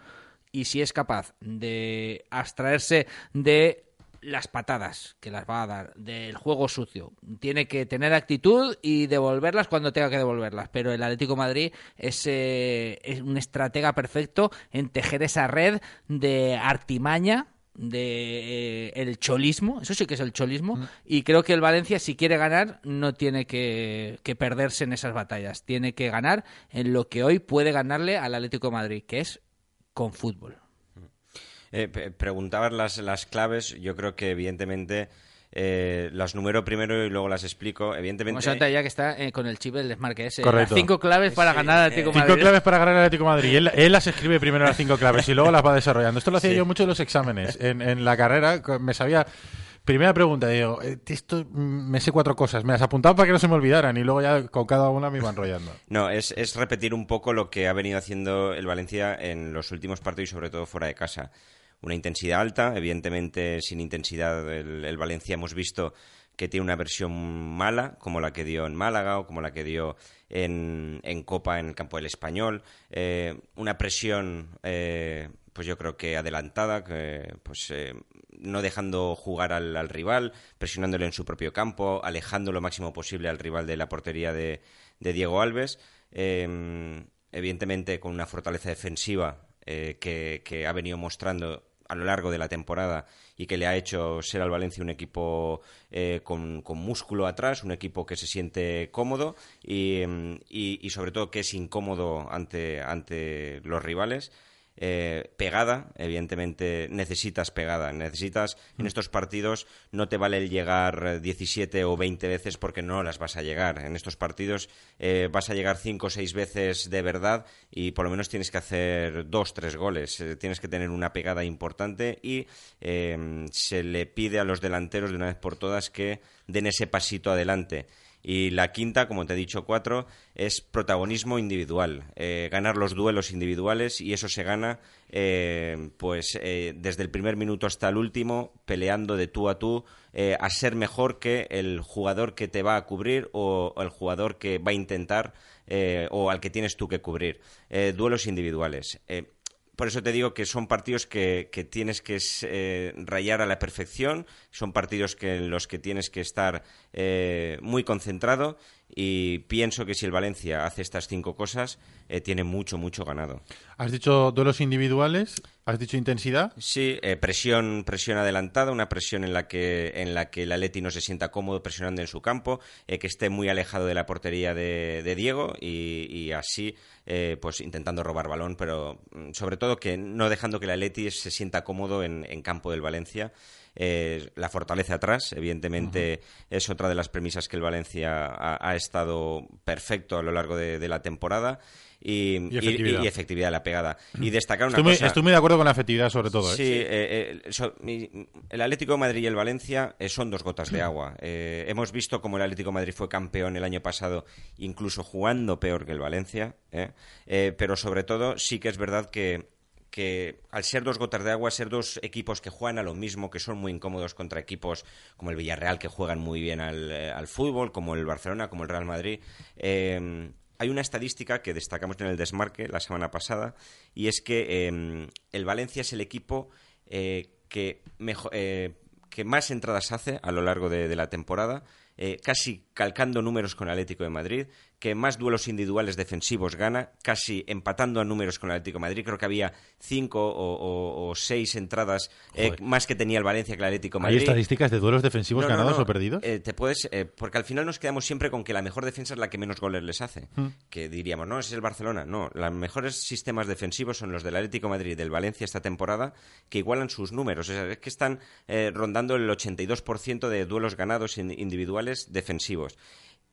Y si es capaz de abstraerse de las patadas que las va a dar, del juego sucio. Tiene que tener actitud y devolverlas cuando tenga que devolverlas. Pero el Atlético Madrid es, eh, es un estratega perfecto en tejer esa red de artimaña de eh, el cholismo, eso sí que es el cholismo, y creo que el Valencia si quiere ganar no tiene que, que perderse en esas batallas, tiene que ganar en lo que hoy puede ganarle al Atlético de Madrid, que es con fútbol. Eh, pe- preguntabas las, las claves, yo creo que evidentemente eh, las numero primero y luego las explico. Evidentemente, Como se nota ya que está eh, con el chip del desmarque ese. Correcto. Las cinco claves para Sí, ganar al Atlético de Cinco Madrid. claves para ganar el Atlético Madrid. Él, él las escribe primero las cinco claves y luego las va desarrollando. Esto lo hacía Sí. yo mucho en los exámenes. En, en la carrera me sabía... Primera pregunta, digo, eh, esto mm, me sé cuatro cosas. Me las apuntaba para que no se me olvidaran y luego ya con cada una me iba enrollando. No, es, es repetir un poco lo que ha venido haciendo el Valencia en los últimos partidos y sobre todo fuera de casa. Una intensidad alta, evidentemente sin intensidad el, Valencia hemos visto que tiene una versión mala, como la que dio en Málaga o como la que dio en, en Copa en el campo del Español. Eh, una presión, eh, pues yo creo que adelantada, que, pues eh, no dejando jugar al, al rival, presionándole en su propio campo, alejando lo máximo posible al rival de la portería de, de Diego Alves. Evidentemente con una fortaleza defensiva que ha venido mostrando a lo largo de la temporada y que le ha hecho ser al Valencia un equipo eh, con, con músculo atrás, un equipo que se siente cómodo y, mm, y- y sobre todo que es incómodo ante, ante los rivales. Eh, pegada, evidentemente necesitas pegada, necesitas en estos partidos no te vale el llegar eh, 17 o 20 veces porque no las vas a llegar. En estos partidos eh, vas a llegar 5 o 6 veces de verdad y por lo menos tienes que hacer 2 tres goles. Eh, tienes que tener una pegada importante y eh, se le pide a los delanteros de una vez por todas que den ese pasito adelante. Y la quinta, como te he dicho, cuatro, es protagonismo individual. Eh, ganar los duelos individuales y eso se gana eh, pues eh, desde el primer minuto hasta el último, peleando de tú a tú, a ser mejor que el jugador que te va a cubrir o, o el jugador que va a intentar o al que tienes tú que cubrir. Duelos individuales. Por eso te digo que son partidos que, que tienes que eh, rayar a la perfección, son partidos que, en los que tienes que estar eh, muy concentrado y pienso que si el Valencia hace estas cinco cosas, eh, tiene mucho, mucho ganado. Has dicho duelos individuales, has dicho intensidad. Sí, eh, presión, presión adelantada, una presión en la que en la que el Atleti no se sienta cómodo presionando en su campo, eh, que esté muy alejado de la portería de, de Diego y, y así, eh, pues intentando robar balón, pero mm, sobre todo que no dejando que el Atleti se sienta cómodo en, en campo del Valencia. Eh, la fortaleza atrás, evidentemente, es otra de las premisas que el Valencia ha, ha estado perfecto a lo largo de, de la temporada. Y, Y efectividad. y- y efectividad, la pegada. Y destacar una Estoy muy, cosa. estoy muy de acuerdo con la efectividad, sobre todo. ¿eh? Sí, eh, eh, so- mi- el Atlético de Madrid y el Valencia eh, son dos gotas de agua. Eh, hemos visto cómo el Atlético de Madrid fue campeón el año pasado, incluso jugando peor que el Valencia. pero sobre todo, sí que es verdad que, que al ser dos gotas de agua, ser dos equipos que juegan a lo mismo, que son muy incómodos contra equipos como el Villarreal, que juegan muy bien al, al fútbol, como el Barcelona, como el Real Madrid. eh, hay una estadística que destacamos en el desmarque la semana pasada y es que eh, el Valencia es el equipo eh, que, mejo- eh, que más entradas hace a lo largo de, de la temporada, eh, casi calcando números con Atlético de Madrid, que más duelos individuales defensivos gana, casi empatando a números con el Atlético de Madrid. Creo que había cinco o, o- o seis entradas eh, más que tenía el Valencia que el Atlético de ¿Hay Madrid. estadísticas de duelos defensivos No, ganados no. o perdidos? Eh, te puedes, eh, porque al final nos quedamos siempre con que la mejor defensa es la que menos goles les hace. Mm. Que diríamos, no, ese es el Barcelona. No, los mejores sistemas defensivos son los del Atlético de Madrid y del Valencia esta temporada, que igualan sus números. O sea, es que están eh, rondando el 82% de duelos ganados in- individuales defensivos.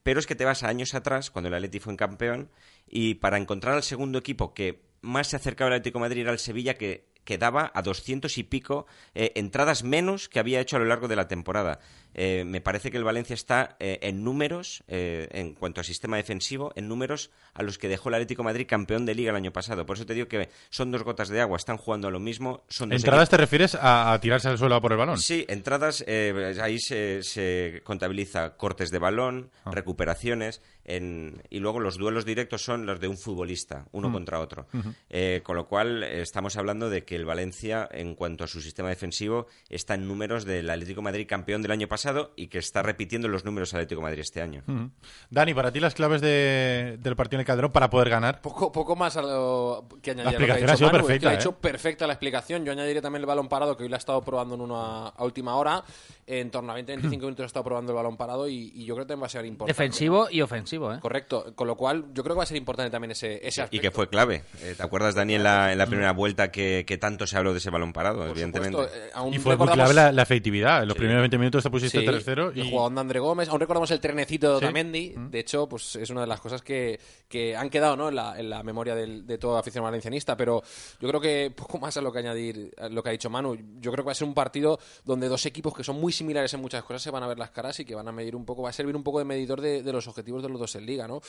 Pero es que te vas a años atrás, cuando el Atleti fue en campeón, y para encontrar al segundo equipo que más se acercaba al Atlético de Madrid era el Sevilla, que, que daba a 200 y pico eh, entradas menos que había hecho a lo largo de la temporada. Eh, me parece que el Valencia está eh, en números, eh, en cuanto a sistema defensivo, en números a los que dejó el Atlético de Madrid campeón de liga el año pasado. Por eso te digo que son dos gotas de agua, están jugando a lo mismo. Son ¿Entradas te refieres a, a tirarse al suelo por el balón? Sí, entradas, eh, ahí se, se contabiliza cortes de balón, Ah. recuperaciones, en- y luego los duelos directos son los de un futbolista, uno Mm. contra otro. Eh, con lo cual, eh, estamos hablando de que el Valencia, en cuanto a su sistema defensivo, está en números del Atlético de Madrid campeón del año pasado y que está repitiendo los números Atlético de Madrid este año. Ujú. Dani, para ti las claves de- del partido en el Calderón para poder ganar. Poco, poco más a lo que añadir. La a lo que explicación ha ha dicho sido Manu, es que perfecta, ha ¿eh? hecho perfecta la explicación. Yo añadiré también el balón parado, que hoy lo ha estado probando en una a última hora. En torno a 20-25 [laughs] minutos ha estado probando el balón parado y, y yo creo que también va a ser importante. Defensivo y ofensivo, ¿eh? Correcto. Con lo cual, yo creo que va a ser importante también ese, ese Y aspecto. que fue clave. Eh, ¿Te acuerdas, Dani, en la, en la primera vuelta que, que tanto se habló de ese balón parado? evidentemente. supuesto, eh, aún Y fue muy recordamos- clave la, la efectividad. En los Sí. primeros 20 minutos te pusiste Sí, 3-0 el y... jugador de André Gómez. Aún recordamos el trenecito de Sí. Otamendi. De hecho, pues es una de las cosas que, que han quedado ¿no? en, la, en la memoria del- de toda afición valencianista. Pero yo creo que poco más a lo que añadir a lo que ha dicho Manu. Yo creo que va a ser un partido donde dos equipos que son muy similares en muchas cosas se van a ver las caras y que van a medir un poco, va a servir un poco de medidor de, de los objetivos de los dos en liga, ¿no?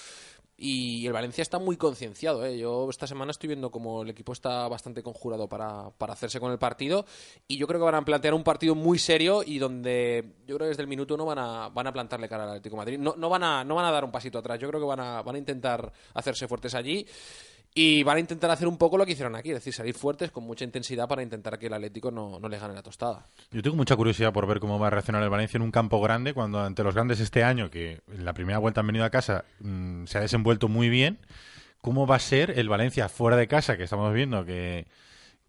Y el Valencia está muy concienciado, ¿eh? Yo esta semana estoy viendo como el equipo está bastante conjurado para, para hacerse con el partido y yo creo que van a plantear un partido muy serio y donde yo creo que desde el minuto uno van a, van a plantarle cara al Atlético Madrid. No, no, van a, no van a dar un pasito atrás, yo creo que van a, van a intentar hacerse fuertes allí y van a intentar hacer un poco lo que hicieron aquí, es decir, salir fuertes con mucha intensidad para intentar que el Atlético no, no le gane la tostada. Yo tengo mucha curiosidad por ver cómo va a reaccionar el Valencia en un campo grande cuando ante los grandes este año, que en la primera vuelta han venido a casa, mm, se ha desenvuelto muy bien. ¿Cómo va a ser el Valencia fuera de casa, que estamos viendo que,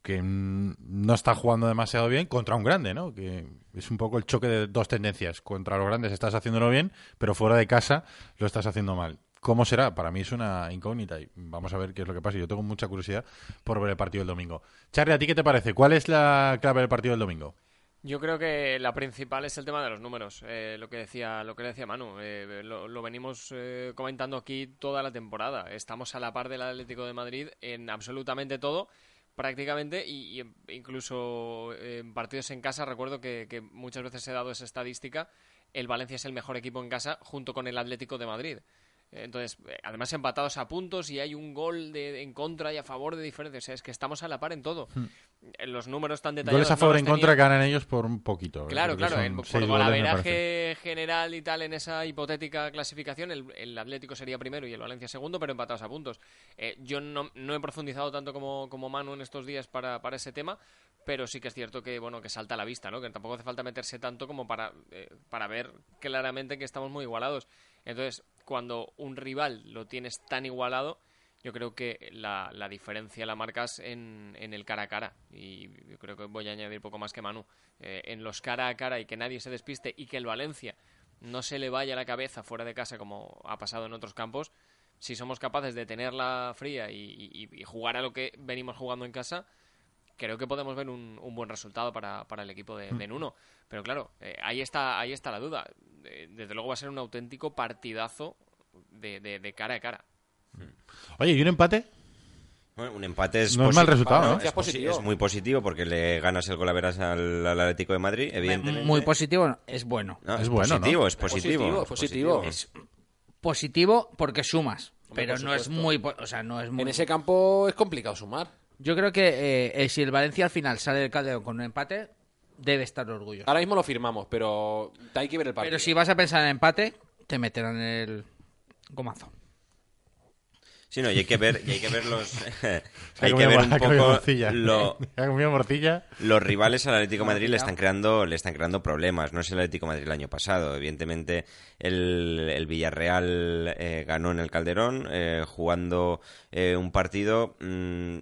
que mm, no está jugando demasiado bien, contra un grande, ¿no? Que es un poco el choque de dos tendencias. Contra los grandes estás haciéndolo bien, pero fuera de casa lo estás haciendo mal. ¿Cómo será? Para mí es una incógnita y vamos a ver qué es lo que pasa. Yo tengo mucha curiosidad por ver el partido del domingo. Charlie, ¿a ti qué te parece? ¿Cuál es la clave del partido del domingo? Yo creo que la principal es el tema de los números, eh, lo que decía, lo que decía Manu. eh, lo, venimos eh, comentando aquí toda la temporada. Estamos a la par del Atlético de Madrid en absolutamente todo, prácticamente, y, incluso en partidos en casa. Recuerdo que, que muchas veces he dado esa estadística. El Valencia es el mejor equipo en casa junto con el Atlético de Madrid. Entonces, eh, además empatados a puntos y hay un gol de, en contra y a favor de diferencia. O sea, es que estamos a la par en todo. En Los números tan detallados. Goles a no favor los en tenía. contra ganan ellos por un poquito. ¿eh? Claro, claro, en, por golaveraje general y tal en esa hipotética clasificación, el, el Atlético sería primero y el Valencia segundo, pero empatados a puntos. Eh, yo no, no he profundizado tanto como, como Manu en estos días para, para ese tema, pero sí que es cierto que bueno que salta a la vista, ¿no? Que tampoco hace falta meterse tanto como para, eh, para ver claramente que estamos muy igualados. Entonces, cuando un rival lo tienes tan igualado, yo creo que la, la diferencia la marcas en, en el cara a cara. Y yo creo que voy a añadir poco más que Manu. Eh, en los cara a cara y que nadie se despiste y que el Valencia no se le vaya la cabeza fuera de casa como ha pasado en otros campos, si somos capaces de tenerla fría y, y- y jugar a lo que venimos jugando en casa, creo que podemos ver un, un buen resultado para, para el equipo de, de Nuno. Pero claro, eh, ahí está ahí está la duda. Eh, desde luego va a ser un auténtico partidazo de, de- de cara a cara. Oye, ¿y un empate? Bueno, un empate es, No es mal resultado, ¿no? Es, Es positivo. posi- es muy positivo porque le ganas el golaveras al, al Atlético de Madrid, evidentemente. Muy positivo, es bueno. No, Es bueno, ¿no? positivo, es Es positivo. positivo, es positivo. Es positivo porque sumas, Hombre, pero por no es muy, o sea, no es muy. En ese campo es complicado sumar. Yo creo que eh, eh, si el Valencia al final sale del Calderón con un empate, debe estar orgulloso. Ahora mismo lo firmamos, pero hay que ver el partido. Pero si vas a pensar en empate, te meterán el gomazo. Sí, no, y hay que ver, y hay que ver los... [laughs] [laughs] Hay que comido- ver un ha comido poco morcilla. lo, [laughs] los rivales al Atlético de Madrid le están creando le están creando problemas no es el Atlético de Madrid el año pasado evidentemente el, el Villarreal eh, ganó en el Calderón eh, jugando eh, un partido mm,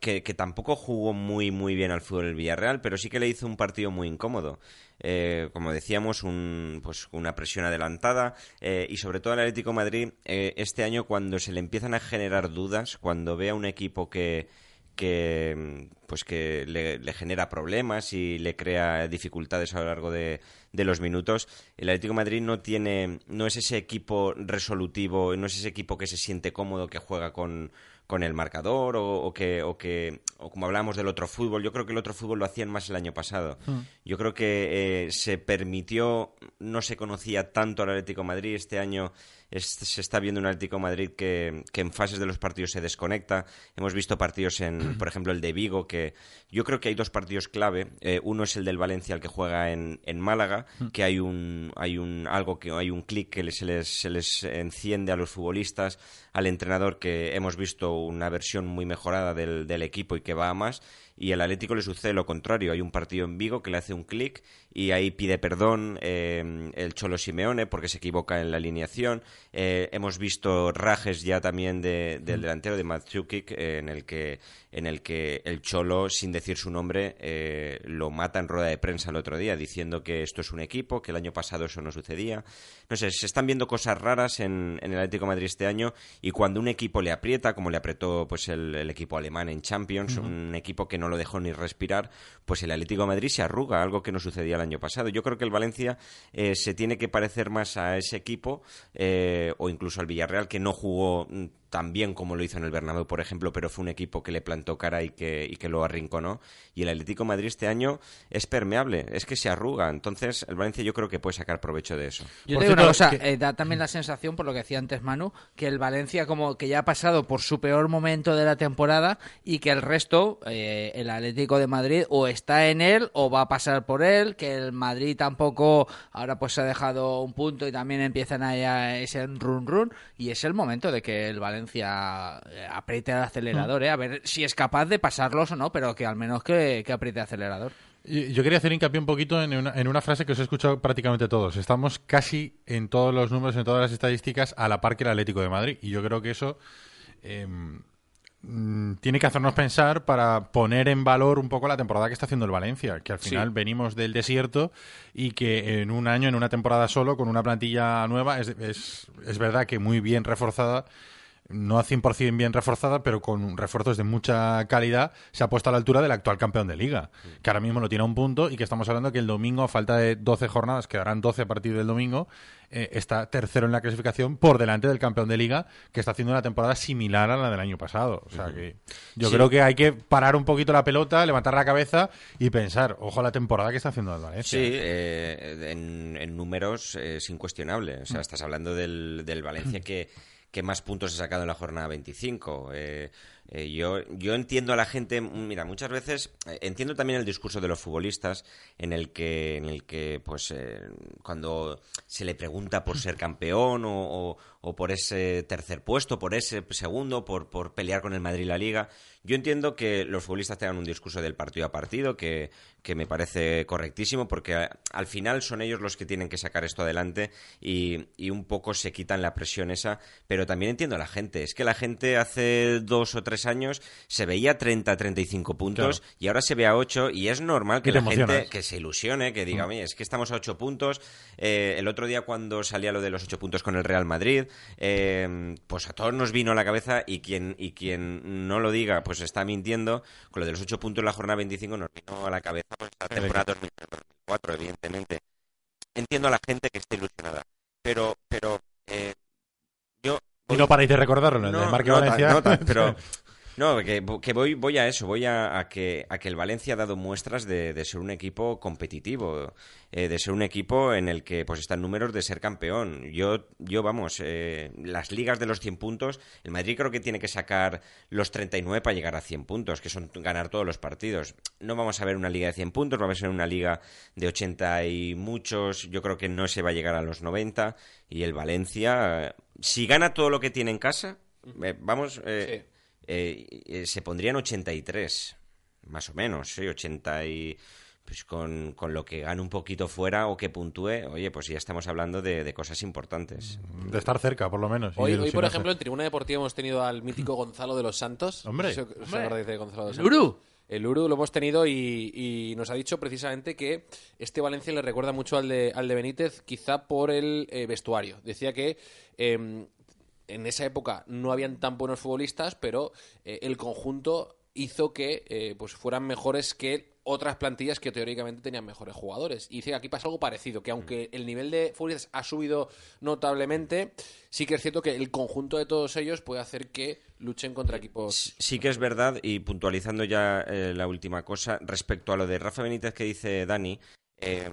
que, tampoco jugó muy muy bien al fútbol el Villarreal pero sí que le hizo un partido muy incómodo Eh, como decíamos un, pues una presión adelantada eh, y sobre todo el Atlético Madrid eh, este año cuando se le empiezan a generar dudas cuando ve a un equipo que que pues que le, genera problemas y le crea dificultades a lo largo de, de los minutos. El Atlético Madrid no tiene, no es ese equipo resolutivo, no es ese equipo que se siente cómodo, que juega con, con el marcador o, o que, o que, o como hablábamos del otro fútbol, yo creo que el otro fútbol lo hacían más el año pasado. Yo creo que eh, se permitió, no se conocía tanto al Atlético de Madrid este año. es- se está viendo un Atlético de Madrid que, que en fases de los partidos se desconecta. Hemos visto partidos en, [clears throat] por ejemplo, el de Vigo, que yo creo que hay dos partidos clave. Eh, uno es el del Valencia, el que juega en, en Málaga, que hay un, hay un algo que hay un clic que se les, se les enciende a los futbolistas, al entrenador que hemos visto una versión muy mejorada del, del equipo y que va a más. Y el Atlético le sucede lo contrario. Hay un partido en Vigo que le hace un clic y ahí pide perdón eh, el Cholo Simeone porque se equivoca en la alineación. Eh, hemos visto rajes ya también de- del delantero de Matsukic eh, en el que en el que el Cholo, sin decir su nombre, eh, lo mata en rueda de prensa el otro día, diciendo que esto es un equipo, que el año pasado eso no sucedía. No sé, se están viendo cosas raras en, en el Atlético de Madrid este año y cuando un equipo le aprieta, como le apretó pues el, el equipo alemán en Champions, un equipo que no lo dejó ni respirar, pues el Atlético de Madrid se arruga, algo que no sucedía el año pasado. Yo creo que el Valencia eh, se tiene que parecer más a ese equipo eh, o incluso al Villarreal que no jugó mm, tan bien como lo hizo en el Bernabéu, por ejemplo, pero fue un equipo que le plantó cara y que, y que lo arrinconó. Y el Atlético de Madrid este año es permeable, es que se arruga. Entonces, el Valencia yo creo que puede sacar provecho de eso. Yo te digo una cosa, eh, da también la sensación, por lo que decía antes Manu, que el Valencia como que ya ha pasado por su peor momento de la temporada y que el resto, eh, el Atlético de Madrid, o está en él o va a pasar por él, que el Madrid tampoco ahora pues se ha dejado un punto y también empiezan a ese run run y es el momento de que el Valencia eh, apriete el acelerador, eh, a ver si es capaz de pasarlos o no, pero que al menos que, que apriete el acelerador. Yo quería hacer hincapié un poquito en una, en una frase que os he escuchado prácticamente todos. Estamos casi en todos los números, en todas las estadísticas, a la par que el Atlético de Madrid. Y yo creo que eso eh, mm, tiene que hacernos pensar para poner en valor un poco la temporada que está haciendo el Valencia. Que al Sí. final venimos del desierto y que en un año, en una temporada solo, con una plantilla nueva, es, es, es verdad que muy bien reforzada no a 100% bien reforzada, pero con refuerzos de mucha calidad, se ha puesto a la altura del actual campeón de liga, que ahora mismo lo tiene a un punto y que estamos hablando que el domingo, a falta de 12 jornadas, quedarán 12 a partir del domingo, eh, está tercero en la clasificación por delante del campeón de liga, que está haciendo una temporada similar a la del año pasado. O sea que yo Sí. creo que hay que parar un poquito la pelota, levantar la cabeza y pensar, ojo a la temporada que está haciendo el Valencia. Sí, eh, en, en números es incuestionable. O sea, estás hablando del, del Valencia [clears throat] que, que más puntos ha sacado en la jornada 25. Eh, eh, yo, yo entiendo a la gente, mira, muchas veces eh, entiendo también el discurso de los futbolistas en el que, en el que pues, eh, cuando se le pregunta por ser campeón o, o- o por ese tercer puesto, por ese segundo, por, por pelear con el Madrid la Liga, yo entiendo que los futbolistas tengan un discurso del partido a partido que, que me parece correctísimo porque a- al final son ellos los que tienen que sacar esto adelante y, y un poco se quitan la presión esa, pero también entiendo a la gente. Es que la gente hace dos o tres años se veía 30, 35 puntos Claro. y ahora se ve a 8 y es normal que la gente que se ilusione, que diga, Mm. oye, es que estamos a 8 puntos. Eh, el otro día cuando salía lo de los 8 puntos con el Real Madrid, eh, pues a todos nos vino a la cabeza y quien, y quien no lo diga, pues está mintiendo. Con lo de los 8 puntos en la jornada 25 nos vino a la cabeza pues, la El temporada 2004, evidentemente. Entiendo a la gente que está ilusionada, pero, pero eh, no paráis de recordarlo, ¿no? el de Marque no, Valencia. no, tan- pero [laughs] no, que, que voy, voy a eso, voy a, que, el Valencia ha dado muestras de, ser un equipo competitivo, eh, de ser un equipo en el que pues están números de ser campeón. Yo, yo vamos, eh, las ligas de los 100 puntos, el Madrid creo que tiene que sacar los 39 para llegar a 100 puntos, que son ganar todos los partidos. No vamos a ver una liga de 100 puntos, vamos a ver una liga de 80 y muchos, yo creo que no se va a llegar a los 90 y el Valencia, si gana todo lo que tiene en casa, eh, vamos... eh, eh, eh, se pondrían 83, más o menos, ¿sí? 80 y... Pues con, con lo que gane un poquito fuera o que puntúe, oye, pues ya estamos hablando de, de cosas importantes. De estar cerca, por lo menos. Hoy, por ejemplo, en Tribuna Deportiva hemos tenido al mítico Gonzalo de los Santos. Hombre. ¿Os- os Hombre. acordáis de Gonzalo de los El Santos? Uru. El Uru lo hemos tenido y, y nos ha dicho precisamente que este Valencia le recuerda mucho al de, al de Benítez, quizá por el eh, vestuario. Decía que eh, en esa época no habían tan buenos futbolistas, pero eh, el conjunto hizo que eh, pues fueran mejores que otras plantillas que teóricamente tenían mejores jugadores. Y dice que aquí pasa algo parecido, que aunque el nivel de futbolistas ha subido notablemente, sí que es cierto que el conjunto de todos ellos puede hacer que luchen contra equipos... Sí que es verdad, y puntualizando ya eh, la última cosa, respecto a lo de Rafa Benítez que dice Dani, eh,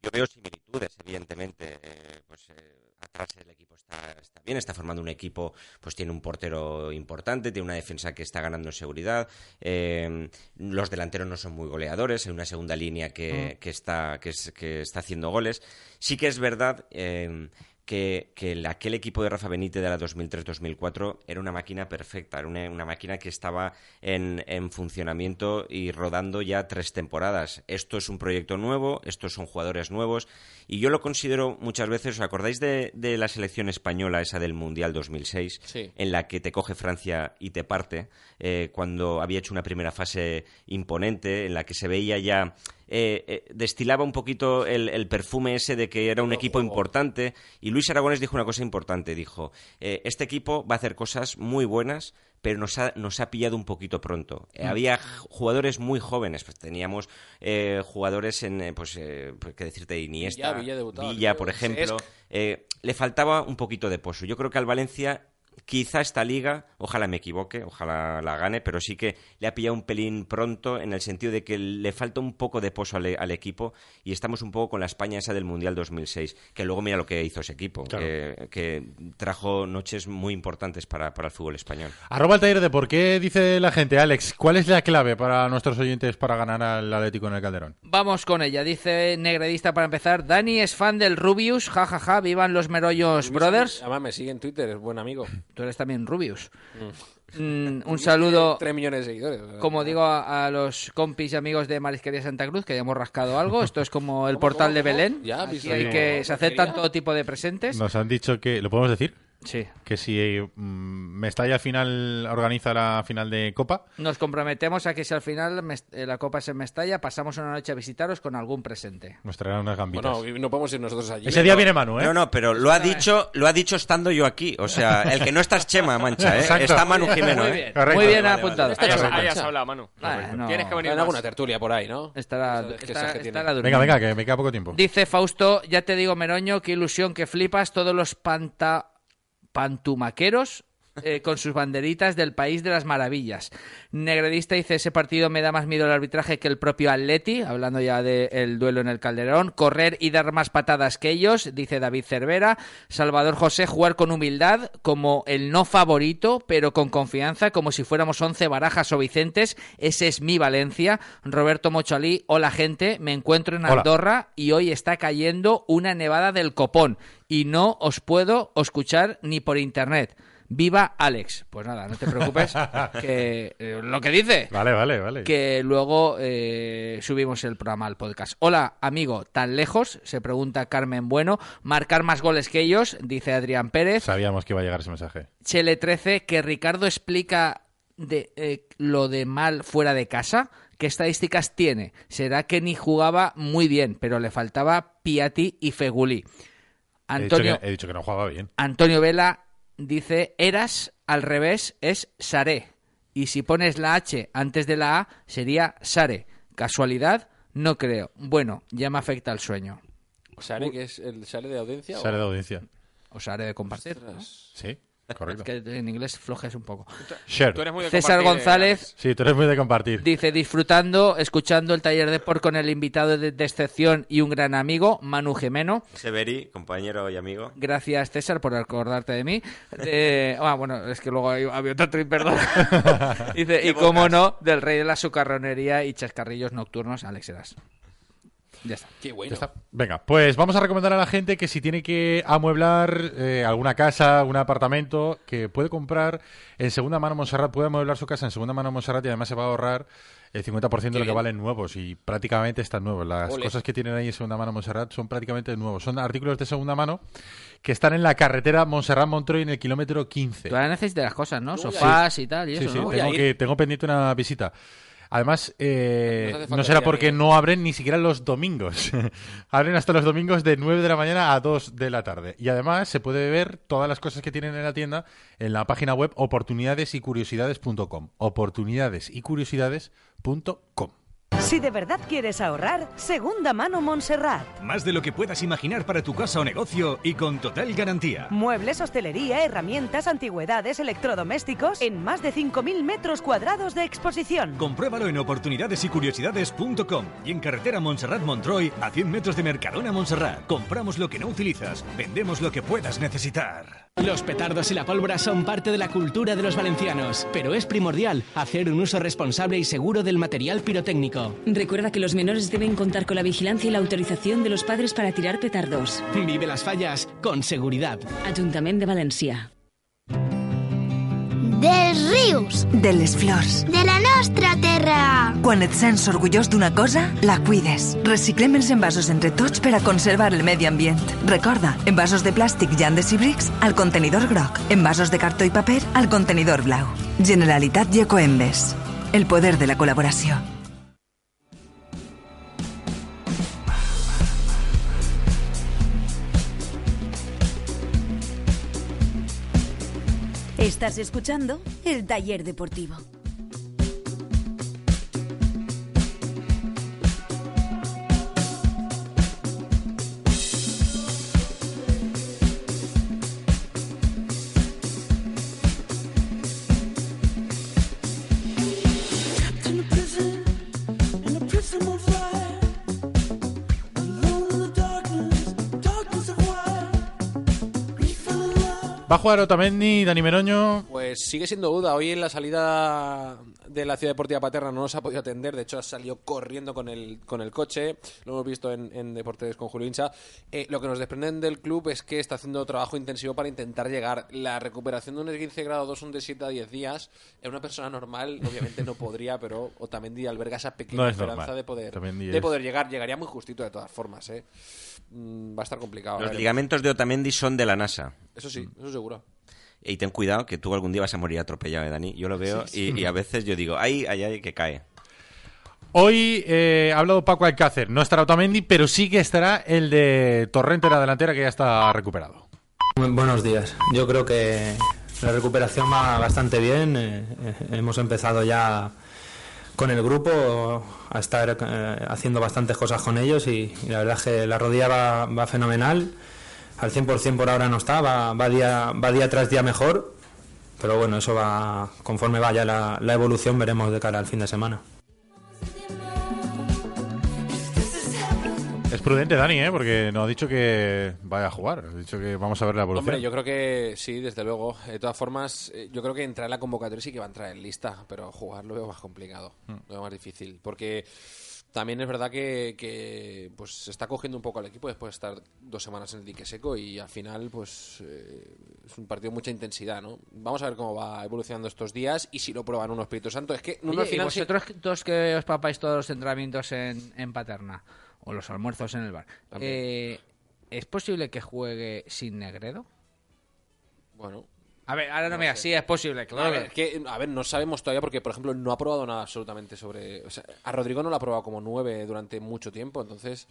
yo veo similitudes, evidentemente. pues eh, atrás el equipo está, está bien, está formando un equipo, pues tiene un portero importante, tiene una defensa que está ganando en seguridad, eh, los delanteros no son muy goleadores, hay una segunda línea que, Mm. que está, que, es- que está haciendo goles. Sí que es verdad eh, que, que el- aquel equipo de Rafa Benítez de la 2003-2004 era una máquina perfecta, era una, una máquina que estaba en, en funcionamiento y rodando ya tres temporadas. Esto es un proyecto nuevo, estos son jugadores nuevos y yo lo considero muchas veces, ¿os acordáis de, de la selección española, esa del Mundial 2006? Sí. en la que te coge Francia y te parte, eh, cuando había hecho una primera fase imponente, en la que se veía ya, eh, eh, destilaba un poquito el, el perfume ese de que era un equipo importante, y Luis Aragones dijo una cosa importante, dijo, eh, este equipo va a hacer cosas muy buenas, pero nos ha, nos ha pillado un poquito pronto. Eh, Mm. había jugadores muy jóvenes, pues teníamos eh, jugadores en, pues, pues, qué decirte, Iniesta, Villa, Villa por ejemplo, le faltaba un poquito de pozo. Yo creo que al Valencia, quizá esta liga, ojalá me equivoque, ojalá la gane, pero sí que le ha pillado un pelín pronto en el sentido de que le falta un poco de pozo al, al equipo y estamos un poco con la España esa del Mundial 2006, que luego mira lo que hizo ese equipo, Claro. que, que trajo noches muy importantes para, para el fútbol español. Arroba el taller de por qué dice la gente, Alex, ¿cuál es la clave para nuestros oyentes para ganar al Atlético en el Calderón? Vamos con ella. Dice Negredista para empezar. Dani es fan del Rubius. Ja, ja, ja. Vivan los Merollos Brothers. Además me sigue en Twitter, es buen amigo. Tú eres también Rubius. Mm, un [laughs] saludo. 3 millones de seguidores. sea, Como digo a, a los compis y amigos de Marisquería Santa Cruz, que ya hemos rascado algo. Esto es como el portal de Belén. Ya, Aquí hay que, se aceptan todo tipo de presentes. Nos han dicho que, ¿lo podemos decir? Sí. Que si mm, Mestalla al final organiza la final de Copa, Nos comprometemos a que si al final eh, la Copa es en Mestalla, pasamos una noche a visitaros con algún presente. nos traerán unas gambitas. Bueno, no podemos ir nosotros allí. Ese día viene Manu, ¿eh? No, no, pero lo ha dicho, lo ha dicho estando yo aquí. O sea, el que no está es Chema Mancha, ¿eh? Exacto. Está Manu Jimeno, Muy ¿eh? bien, Correcto. muy bien Vale, vale, apuntado. vale. Hayas, Correcto. hayas hablado, Manu. Ah, no. Tienes que venir alguna tertulia por ahí, ¿no? Estará, que que tiene. estará Venga, venga, que me queda poco tiempo. Dice Fausto, ya te digo, Meroño, qué ilusión, que flipas todos los panta... pantumaqueros eh, con sus banderitas del país de las maravillas. Negredista dice, ese partido me da más miedo el arbitraje que el propio Atleti, hablando ya del duelo en el Calderón. Correr y dar más patadas que ellos, dice David Cervera. Salvador José, jugar con humildad, como el no favorito, pero con confianza, como si fuéramos once barajas o Vicentes. Ese es mi Valencia. Roberto Mochalí, hola gente, me encuentro en Hola. Andorra y hoy está cayendo una nevada del copón y no os puedo escuchar ni por internet. Viva Alex. Pues nada, no te preocupes. [laughs] que eh, lo que dice. Vale, vale, vale. Que luego eh, subimos el programa al podcast. Hola, amigo, ¿tan lejos? Se pregunta Carmen Bueno. ¿Marcar más goles que ellos? Dice Adrián Pérez. Sabíamos que iba a llegar ese mensaje. Chele 13, que Ricardo explica de, eh, lo de mal fuera de casa. ¿Qué estadísticas tiene? Será que ni jugaba muy bien, pero le faltaba Piatti y Feguli. He dicho, Antonio, que, he dicho que no jugaba bien. Antonio Vela dice, eras al revés es Saré. Y si pones la H antes de la A, sería Sare. ¿Casualidad? No creo. Bueno, ya me afecta el sueño. ¿Sare, que es el Sare de audiencia? o- Sale de audiencia. O Sare de compartir. Sí. Correcto. Es que en inglés flojes un poco. Share. Tú eres muy de César compartir, eh, González Sí, tú eres muy de compartir. dice disfrutando, escuchando el taller de por con el invitado de, de excepción y un gran amigo, Manu Gemeno. Severi, compañero y amigo. Gracias, César, por acordarte de mí. Eh, [laughs] ah, bueno, es que luego había otro tweet, perdón. [laughs] Dice, y cómo no, del rey de la sucarronería y chascarrillos nocturnos, Alex Heras. Ya está. Qué bueno. Está. Venga, pues vamos a recomendar a la gente que si tiene que amueblar eh, alguna casa, un apartamento, que puede comprar en segunda mano Montserrat, puede amueblar su casa en segunda mano Montserrat y además se va a ahorrar el 50% de lo que valen nuevos y prácticamente están nuevos. Las Ole. cosas que tienen ahí en segunda mano Montserrat son prácticamente nuevos. Son artículos de segunda mano que están en la carretera Montserrat-Montroy en el kilómetro 15. Tú ahora necesitas las cosas, ¿no? Sofás y tal, y Sí, eso, sí, tengo, que, tengo pendiente una visita. Además, eh, No será porque no abren ni siquiera los domingos. [laughs] abren hasta los domingos de 9 de la mañana a 2 de la tarde. Y además se puede ver todas las cosas que tienen en la tienda en la página web oportunidadesycuriosidades.com. Oportunidadesycuriosidades.com. Si de verdad quieres ahorrar, segunda mano Montserrat. Más de lo que puedas imaginar para tu casa o negocio y con total garantía. Muebles, hostelería, herramientas, antigüedades, electrodomésticos en más de 5.000 metros cuadrados de exposición. Compruébalo en oportunidadesycuriosidades.com y en carretera Montserrat Montroy a 100 metros de Mercadona Montserrat. Compramos lo que no utilizas, vendemos lo que puedas necesitar. Los petardos y la pólvora son parte de la cultura de los valencianos, pero es primordial hacer un uso responsable y seguro del material pirotécnico. Recuerda que los menores deben contar con la vigilancia y la autorización de los padres para tirar petardos. Vive las fallas con seguridad. Ayuntamiento de Valencia. Dels rius, De les flors. de la nostra terra. Quan et sents orgullós d'una cosa, la cuides. Reciclem els envasos entre tots per a conservar el medi ambient. Recorda, envasos de plàstic Yandes i Bricks al contenidor groc. Envasos de cartó i paper al contenidor blau. Generalitat i Ecoembes. El poder de la col·laboració. Estás escuchando el taller deportivo. ¿Va a jugar Otamendi, Dani Meroño? Pues sigue siendo duda. Hoy en la salida de la Ciudad Deportiva Paterna no nos ha podido atender. De hecho, ha salido corriendo con el, con el coche. Lo hemos visto en, en Deportes con Julio Hincha. Eh, lo que nos desprenden del club es que está haciendo trabajo intensivo para intentar llegar. La recuperación de un esguince grado 2 son de 7 a 10 días. En una persona normal, obviamente no podría, pero Otamendi alberga esa pequeña No es esperanza normal. de poder, de poder llegar. Llegaría muy justito de todas formas. ¿eh? Mm, va a estar complicado. Los veremos. ligamentos de Otamendi son de la NASA. Eso sí, eso seguro. Y ten cuidado que tú algún día vas a morir atropellado, ¿eh, Dani. Yo lo veo Sí, sí. Y, y a veces yo digo, ay, ay, ay, que cae. Hoy eh, ha hablado Paco Alcácer. No estará Otamendi, pero sí que estará el de Torrente en la delantera, que ya está recuperado. Bu- Buenos días. Yo creo que la recuperación va bastante bien. Eh, eh, hemos empezado ya con el grupo a estar eh, haciendo bastantes cosas con ellos y, y la verdad es que la rodilla va, va fenomenal. Al 100% por ahora no está, va, va, día, va día tras día mejor. Pero bueno, eso va, conforme vaya la, la evolución, veremos de cara al fin de semana. Es prudente Dani, ¿eh? Porque no ha dicho que vaya a jugar. Ha dicho que vamos a ver la evolución. Hombre, yo creo que sí, desde luego. De todas formas, eh, yo creo que entrar en la convocatoria sí que va a entrar en lista, pero jugar lo veo más complicado, Mm. lo veo más difícil. Porque también es verdad que, que, pues se está cogiendo un poco al equipo después de estar dos semanas en el dique seco y al final pues eh, es un partido de mucha intensidad, ¿no? Vamos a ver cómo va evolucionando estos días y si lo prueban un Espíritu Santo. Es que Nuno Oye, al final ¿y vosotros dos que os papáis todos los entrenamientos en, en Paterna o los almuerzos en el bar, eh, ¿es posible que juegue sin Negredo? Bueno. A ver, ahora no, me digas, sí, es posible, A claro. ver, que, a ver, no sabemos todavía porque, por ejemplo, no ha probado nada absolutamente sobre... o sea, a Rodrigo no lo ha probado como nueve durante mucho tiempo, entonces...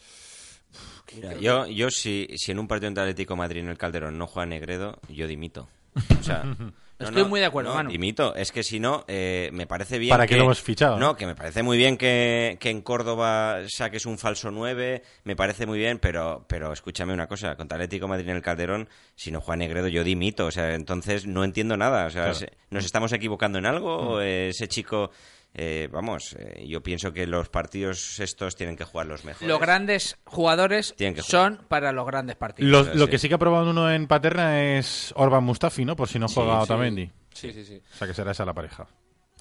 uf, que- Mira, yo, yo si, si en un partido entre Atlético de Madrid en el Calderón no juega Negredo, yo dimito. O sea, [laughs] Estoy no, muy de acuerdo, no, Manu. Y mito, es que si no, eh, me parece bien. ¿Para que, qué lo hemos fichado? No, que me parece muy bien que, que en Córdoba saques un falso 9, me parece muy bien, pero, pero escúchame una cosa, contra Atlético Madrid en el Calderón, si no Juan Negredo, yo di mito, o sea, entonces no entiendo nada, o sea, Claro. ¿nos estamos equivocando en algo? Mm. ¿O, eh, ese chico, eh, vamos, eh, yo pienso que los partidos estos tienen que jugar los mejores. Los grandes jugadores Tienen que son para los grandes partidos. Lo, lo que sí que ha probado uno en Paterna es Orban Mustafi, ¿no? Por si no juega sí. Otamendi. Sí, sí, sí. O sea que será esa la pareja.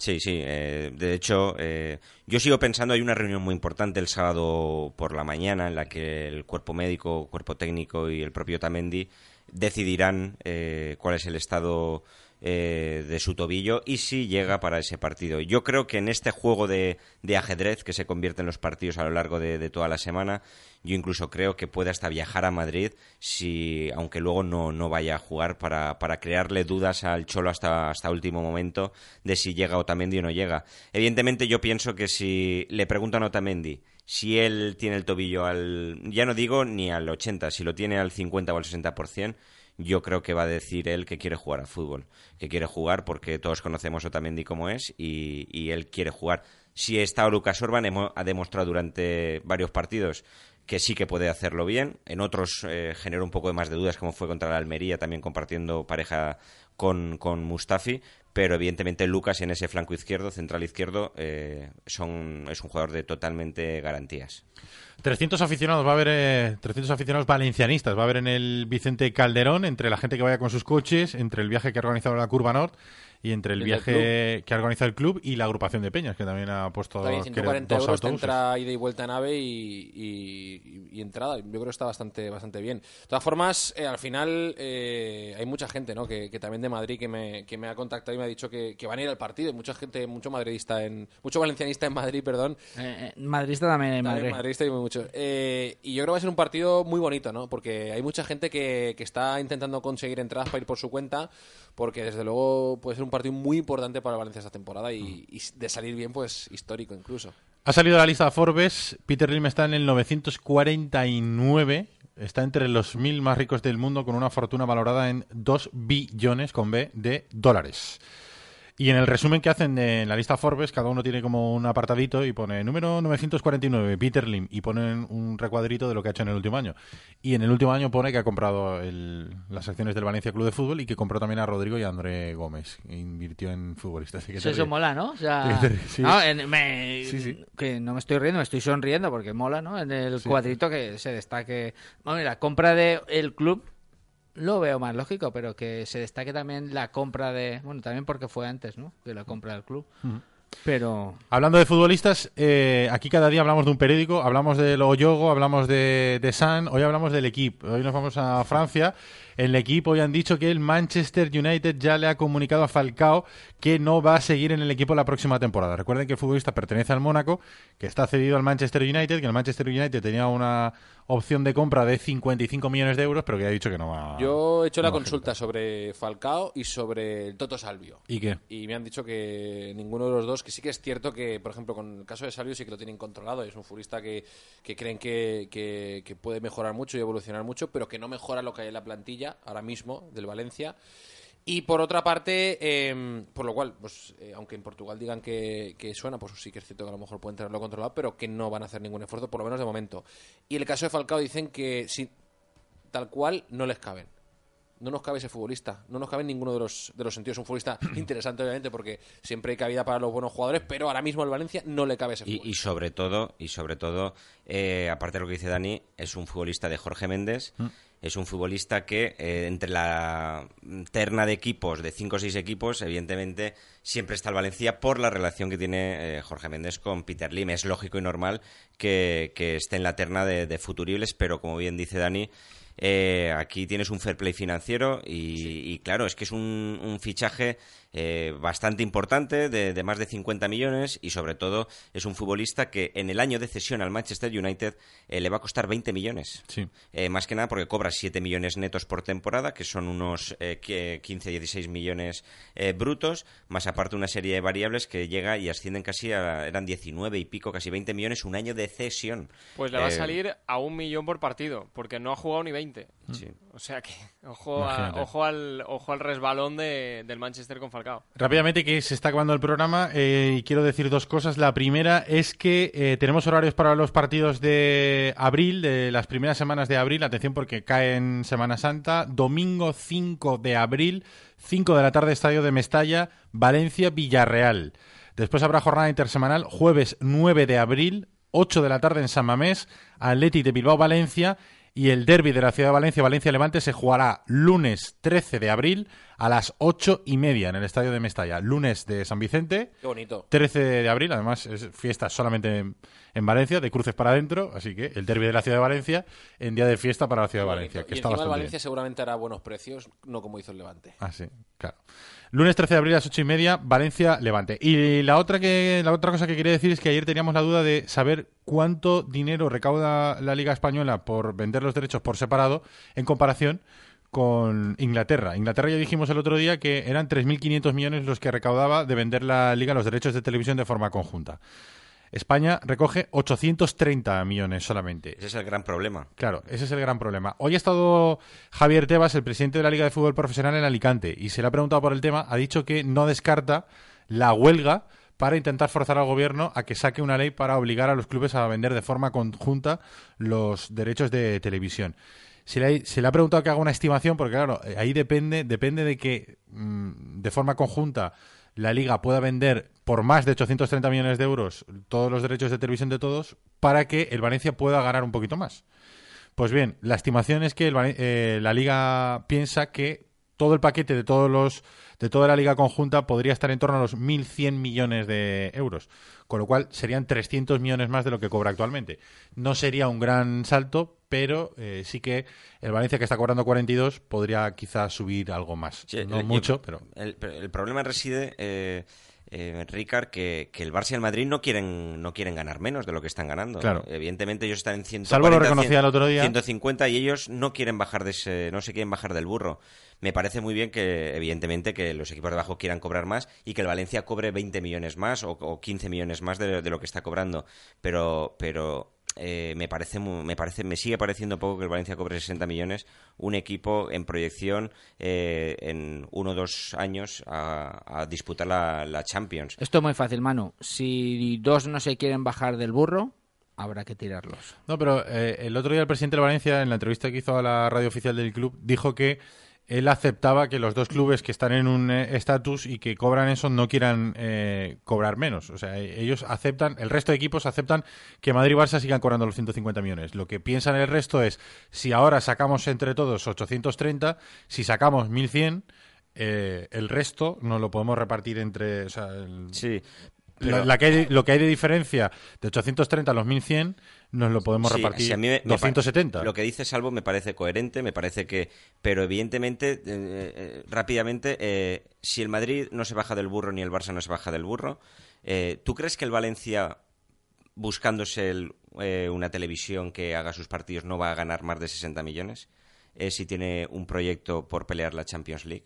Sí, sí. eh, de hecho, eh, yo sigo pensando, hay una reunión muy importante el sábado por la mañana en la que el cuerpo médico, cuerpo técnico y el propio Tamendi decidirán eh, cuál es el estado eh, de su tobillo y si llega para ese partido. Yo creo que en este juego de, de ajedrez que se convierte en los partidos a lo largo de, toda la semana, yo incluso creo que puede hasta viajar a Madrid, si, aunque luego no, no vaya a jugar, para, para crearle dudas al Cholo hasta, hasta último momento de si llega Otamendi o no llega. Evidentemente yo pienso que si le preguntan a Otamendi si él tiene el tobillo al... ya no digo ni al 80, si lo tiene al 50 o al 60%, yo creo que va a decir él que quiere jugar al fútbol, que quiere jugar porque todos conocemos a Otamendi como es y, y él quiere jugar. Si está Lucas Orban, ha demostrado durante varios partidos que sí que puede hacerlo bien. En otros eh, generó un poco más de dudas, como fue contra la Almería, también compartiendo pareja con, con Mustafi. Pero evidentemente Lucas en ese flanco izquierdo, central izquierdo, eh, son, es un jugador de totalmente garantías. 300 aficionados va a haber, eh, 300 aficionados valencianistas. Va a haber en el Vicente Calderón, entre la gente que vaya con sus coches, entre el viaje que ha organizado la Curva Nord y entre el Y el viaje que ha organizado el club y la agrupación de Peñas, que también ha puesto Está bien, creo, 140 dos euros te entra ida y vuelta a nave y, y- y entrada. Yo creo que está bastante, bastante bien. De todas formas, eh, al final eh, hay mucha gente ¿no? que, que también de Madrid que me, que me ha contactado y me ha dicho que, que van a ir al partido. Mucha gente, mucho madridista, en, mucho valencianista en Madrid, perdón. Eh, eh, madridista también en Madrid. madridista y muy mucho. Eh, y yo creo que va a ser un partido muy bonito, ¿no? Porque hay mucha gente que, que está intentando conseguir entradas para ir por su cuenta, porque desde luego puede ser un partido muy importante para Valencia esta temporada y, y de salir bien, pues histórico incluso. Ha salido la lista Forbes, Peter Lim está en el 949, está entre los mil más ricos del mundo con una fortuna valorada en 2 billones con B de dólares. Y en el resumen que hacen de la lista Forbes, cada uno tiene como un apartadito y pone número 949, Peter Lim, y ponen un recuadrito de lo que ha hecho en el último año. Y en el último año pone que ha comprado el- las acciones del Valencia Club de Fútbol y que compró también a Rodrigo y a André Gómez. e invirtió en futbolistas. Así que Eso, eso mola, ¿no? O sea, [laughs] Sí, no, en- me- Sí, sí. que no me estoy riendo, me estoy sonriendo porque mola, ¿no? En el cuadrito que se destaque. Bueno, la compra del el club lo veo más lógico, pero que se destaque también la compra de. Bueno, también porque fue antes, ¿no? Que la compra del club. Pero. Hablando de futbolistas, eh, aquí cada día hablamos de un periódico, hablamos del Oyogo, hablamos de, de San, hoy hablamos del equipo. Hoy nos vamos a Francia. En el equipo hoy han dicho que el Manchester United ya le ha comunicado a Falcao que no va a seguir en el equipo la próxima temporada. Recuerden que el futbolista pertenece al Mónaco, que está cedido al Manchester United, que el Manchester United tenía una opción de compra de 55 millones de euros, pero que ha dicho que no va Yo he hecho no la consulta sobre Falcao y sobre el Toto Salvio. ¿Y qué? Y me han dicho que ninguno de los dos, que sí que es cierto que, por ejemplo, con el caso de Salvio sí que lo tienen controlado. Es un futbolista que, que creen que, que- que puede mejorar mucho y evolucionar mucho, pero que no mejora lo que hay en la plantilla ahora mismo del Valencia. Y por otra parte, eh, por lo cual, pues eh, aunque en Portugal digan que, que suena, pues sí que es cierto que a lo mejor pueden tenerlo controlado, pero que no van a hacer ningún esfuerzo, por lo menos de momento. Y el caso de Falcao dicen que si, tal cual no les caben. No nos cabe ese futbolista, no nos cabe en ninguno de los, de los sentidos. Un futbolista [clears throat] interesante, obviamente, porque siempre hay cabida para los buenos jugadores, pero ahora mismo al Valencia no le cabe ese futbolista. Y, y sobre todo, y sobre todo, eh, aparte de lo que dice Dani, es un futbolista de Jorge Méndez. Mm. Es un futbolista que eh, entre la terna de equipos, de cinco o seis equipos, evidentemente siempre está el Valencia por la relación que tiene eh, Jorge Méndez con Peter Lim. Es lógico y normal que, que esté en la terna de, de futuribles, pero como bien dice Dani, eh, aquí tienes un fair play financiero y, y claro, es que es un, un fichaje eh, bastante importante, de, de más de 50 millones y sobre todo es un futbolista que en el año de cesión al Manchester United eh, le va a costar 20 millones. Sí. Eh, más que nada porque cobra 7 millones netos por temporada, que son unos eh, 15-16 millones eh, brutos, más aparte una serie de variables que llega y ascienden casi a, eran 19 y pico, casi 20 millones, un año de cesión. Pues le va a salir a un millón por partido, porque no ha jugado ni 20. 20. O sea que, ojo, a- Imagínate. ojo, al, ojo al resbalón de- del Manchester con Falcao. Rápidamente, que se está acabando el programa eh, y quiero decir dos cosas. La primera es que eh, tenemos horarios para los partidos de abril, de las primeras semanas de abril. Atención porque cae en Semana Santa. Domingo 5 de abril, 5 de la tarde, Estadio de Mestalla, Valencia, Villarreal. Después habrá jornada intersemanal, jueves 9 de abril, 8 de la tarde en San Mamés, Athletic de Bilbao, Valencia. Y el derby de la ciudad de Valencia, Valencia-Levante, se jugará lunes 13 de abril a las 8 y media en el estadio de Mestalla. Lunes de San Vicente. Qué bonito. 13 de abril, además es fiesta solamente en, en Valencia, de cruces para adentro. Así que el derby de la ciudad de Valencia en día de fiesta para la ciudad de Valencia. Que y está encima el Valencia bien. seguramente hará buenos precios, no como hizo el Levante. Ah, sí, claro. Lunes 13 de abril a las 8 y media, Valencia, Levante. Y la otra, que, la otra cosa que quería decir es que ayer teníamos la duda de saber cuánto dinero recauda la Liga Española por vender los derechos por separado en comparación con Inglaterra. Inglaterra ya dijimos el otro día que eran 3.500 millones los que recaudaba de vender la Liga los derechos de televisión de forma conjunta. España recoge 830 millones solamente. Ese es el gran problema. Claro, ese es el gran problema. Hoy ha estado Javier Tebas, el presidente de la Liga de Fútbol Profesional en Alicante, y se le ha preguntado por el tema, ha dicho que no descarta la huelga para intentar forzar al gobierno a que saque una ley para obligar a los clubes a vender de forma conjunta los derechos de televisión. Se le, ha, se le ha preguntado que haga una estimación, porque claro, eh, ahí depende, depende de que mm, de forma conjunta la liga pueda vender por más de 830 millones de euros todos los derechos de televisión de todos para que el Valencia pueda ganar un poquito más. Pues bien, la estimación es que el eh, la liga piensa que todo el paquete de todos los de toda la liga conjunta podría estar en torno a los 1.100 millones de euros, con lo cual serían 300 millones más de lo que cobra actualmente. No sería un gran salto, pero eh, sí que el Valencia que está cobrando 42 podría quizás subir algo más. Sí, no el- mucho, yo- pero El, problema reside, eh, eh, Ricard, que, que el Barça y el Madrid no quieren, no quieren ganar menos de lo que están ganando. Claro. Evidentemente ellos están en 140, Salvo lo reconocía 100, el otro día. 150 y ellos no quieren bajar de ese, no se quieren bajar del burro. Me parece muy bien que, evidentemente, que los equipos de abajo quieran cobrar más y que el Valencia cobre 20 millones más o, o 15 millones más de, de lo que está cobrando. Pero, pero eh, me parece mu- me parece me sigue pareciendo poco que el Valencia cobre 60 millones un equipo en proyección eh, en uno o dos años a, a disputar la, la Champions Esto es muy fácil, Manu. Si dos no se quieren bajar del burro, habrá que tirarlos. No, pero eh, el otro día el presidente de Valencia, en la entrevista que hizo a la radio oficial del club, dijo que él aceptaba que los dos clubes que están en un eh, estatus y que cobran eso no quieran eh, cobrar menos. O sea, e- ellos aceptan, el resto de equipos aceptan que Madrid y Barça sigan cobrando los 150 millones. Lo que piensan el resto es, si ahora sacamos entre todos 830, si sacamos 1100, eh, el resto nos lo podemos repartir entre... O sea, el- Sí, la que hay- lo que hay de diferencia de 830 a los 1100 nos lo podemos Sí, repartir sí, a mí me- me pa- 270. Lo que dice Salvo me parece coherente, me parece que. Pero evidentemente, eh, eh, rápidamente, eh, si el Madrid no se baja del burro ni el Barça no se baja del burro, eh, ¿tú crees que el Valencia, buscándose el, una televisión que haga sus partidos, no va a ganar más de 60 millones? Si tiene un proyecto por pelear la Champions League.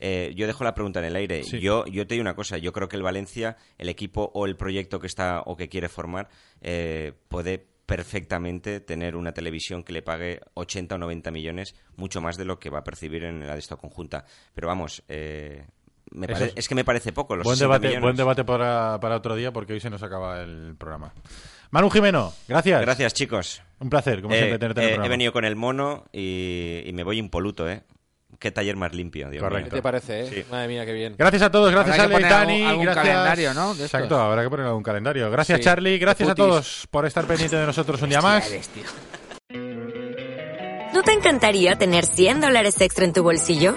Eh, yo dejo la pregunta en el aire. Sí. Yo, yo te digo una cosa. Yo creo que el Valencia, el equipo o el proyecto que está o que quiere formar, eh, puede perfectamente tener una televisión que le pague 80 o 90 millones, mucho más de lo que va a percibir en la de esta conjunta. Pero vamos, eh, me pare- es- es que me parece poco. Los buen 60 debate, millones. buen debate para, para otro día porque hoy se nos acaba el programa. Manu Jimeno, gracias. Gracias, chicos. Un placer, como Eh, siempre, tenerte en el eh, he programa. venido con el mono y, y me voy impoluto, ¿eh? Qué taller más limpio, Dios Correcto. ¿Qué te parece, eh? Sí. Madre mía, qué bien. Gracias a todos, gracias Habrá algún- algún gracias. calendario, ¿no? De estos. Exacto, habrá que poner algún calendario. Gracias Sí, Charlie, gracias a todos por estar pendiente de nosotros un día más. ¿No te encantaría tener 100 dólares extra en tu bolsillo?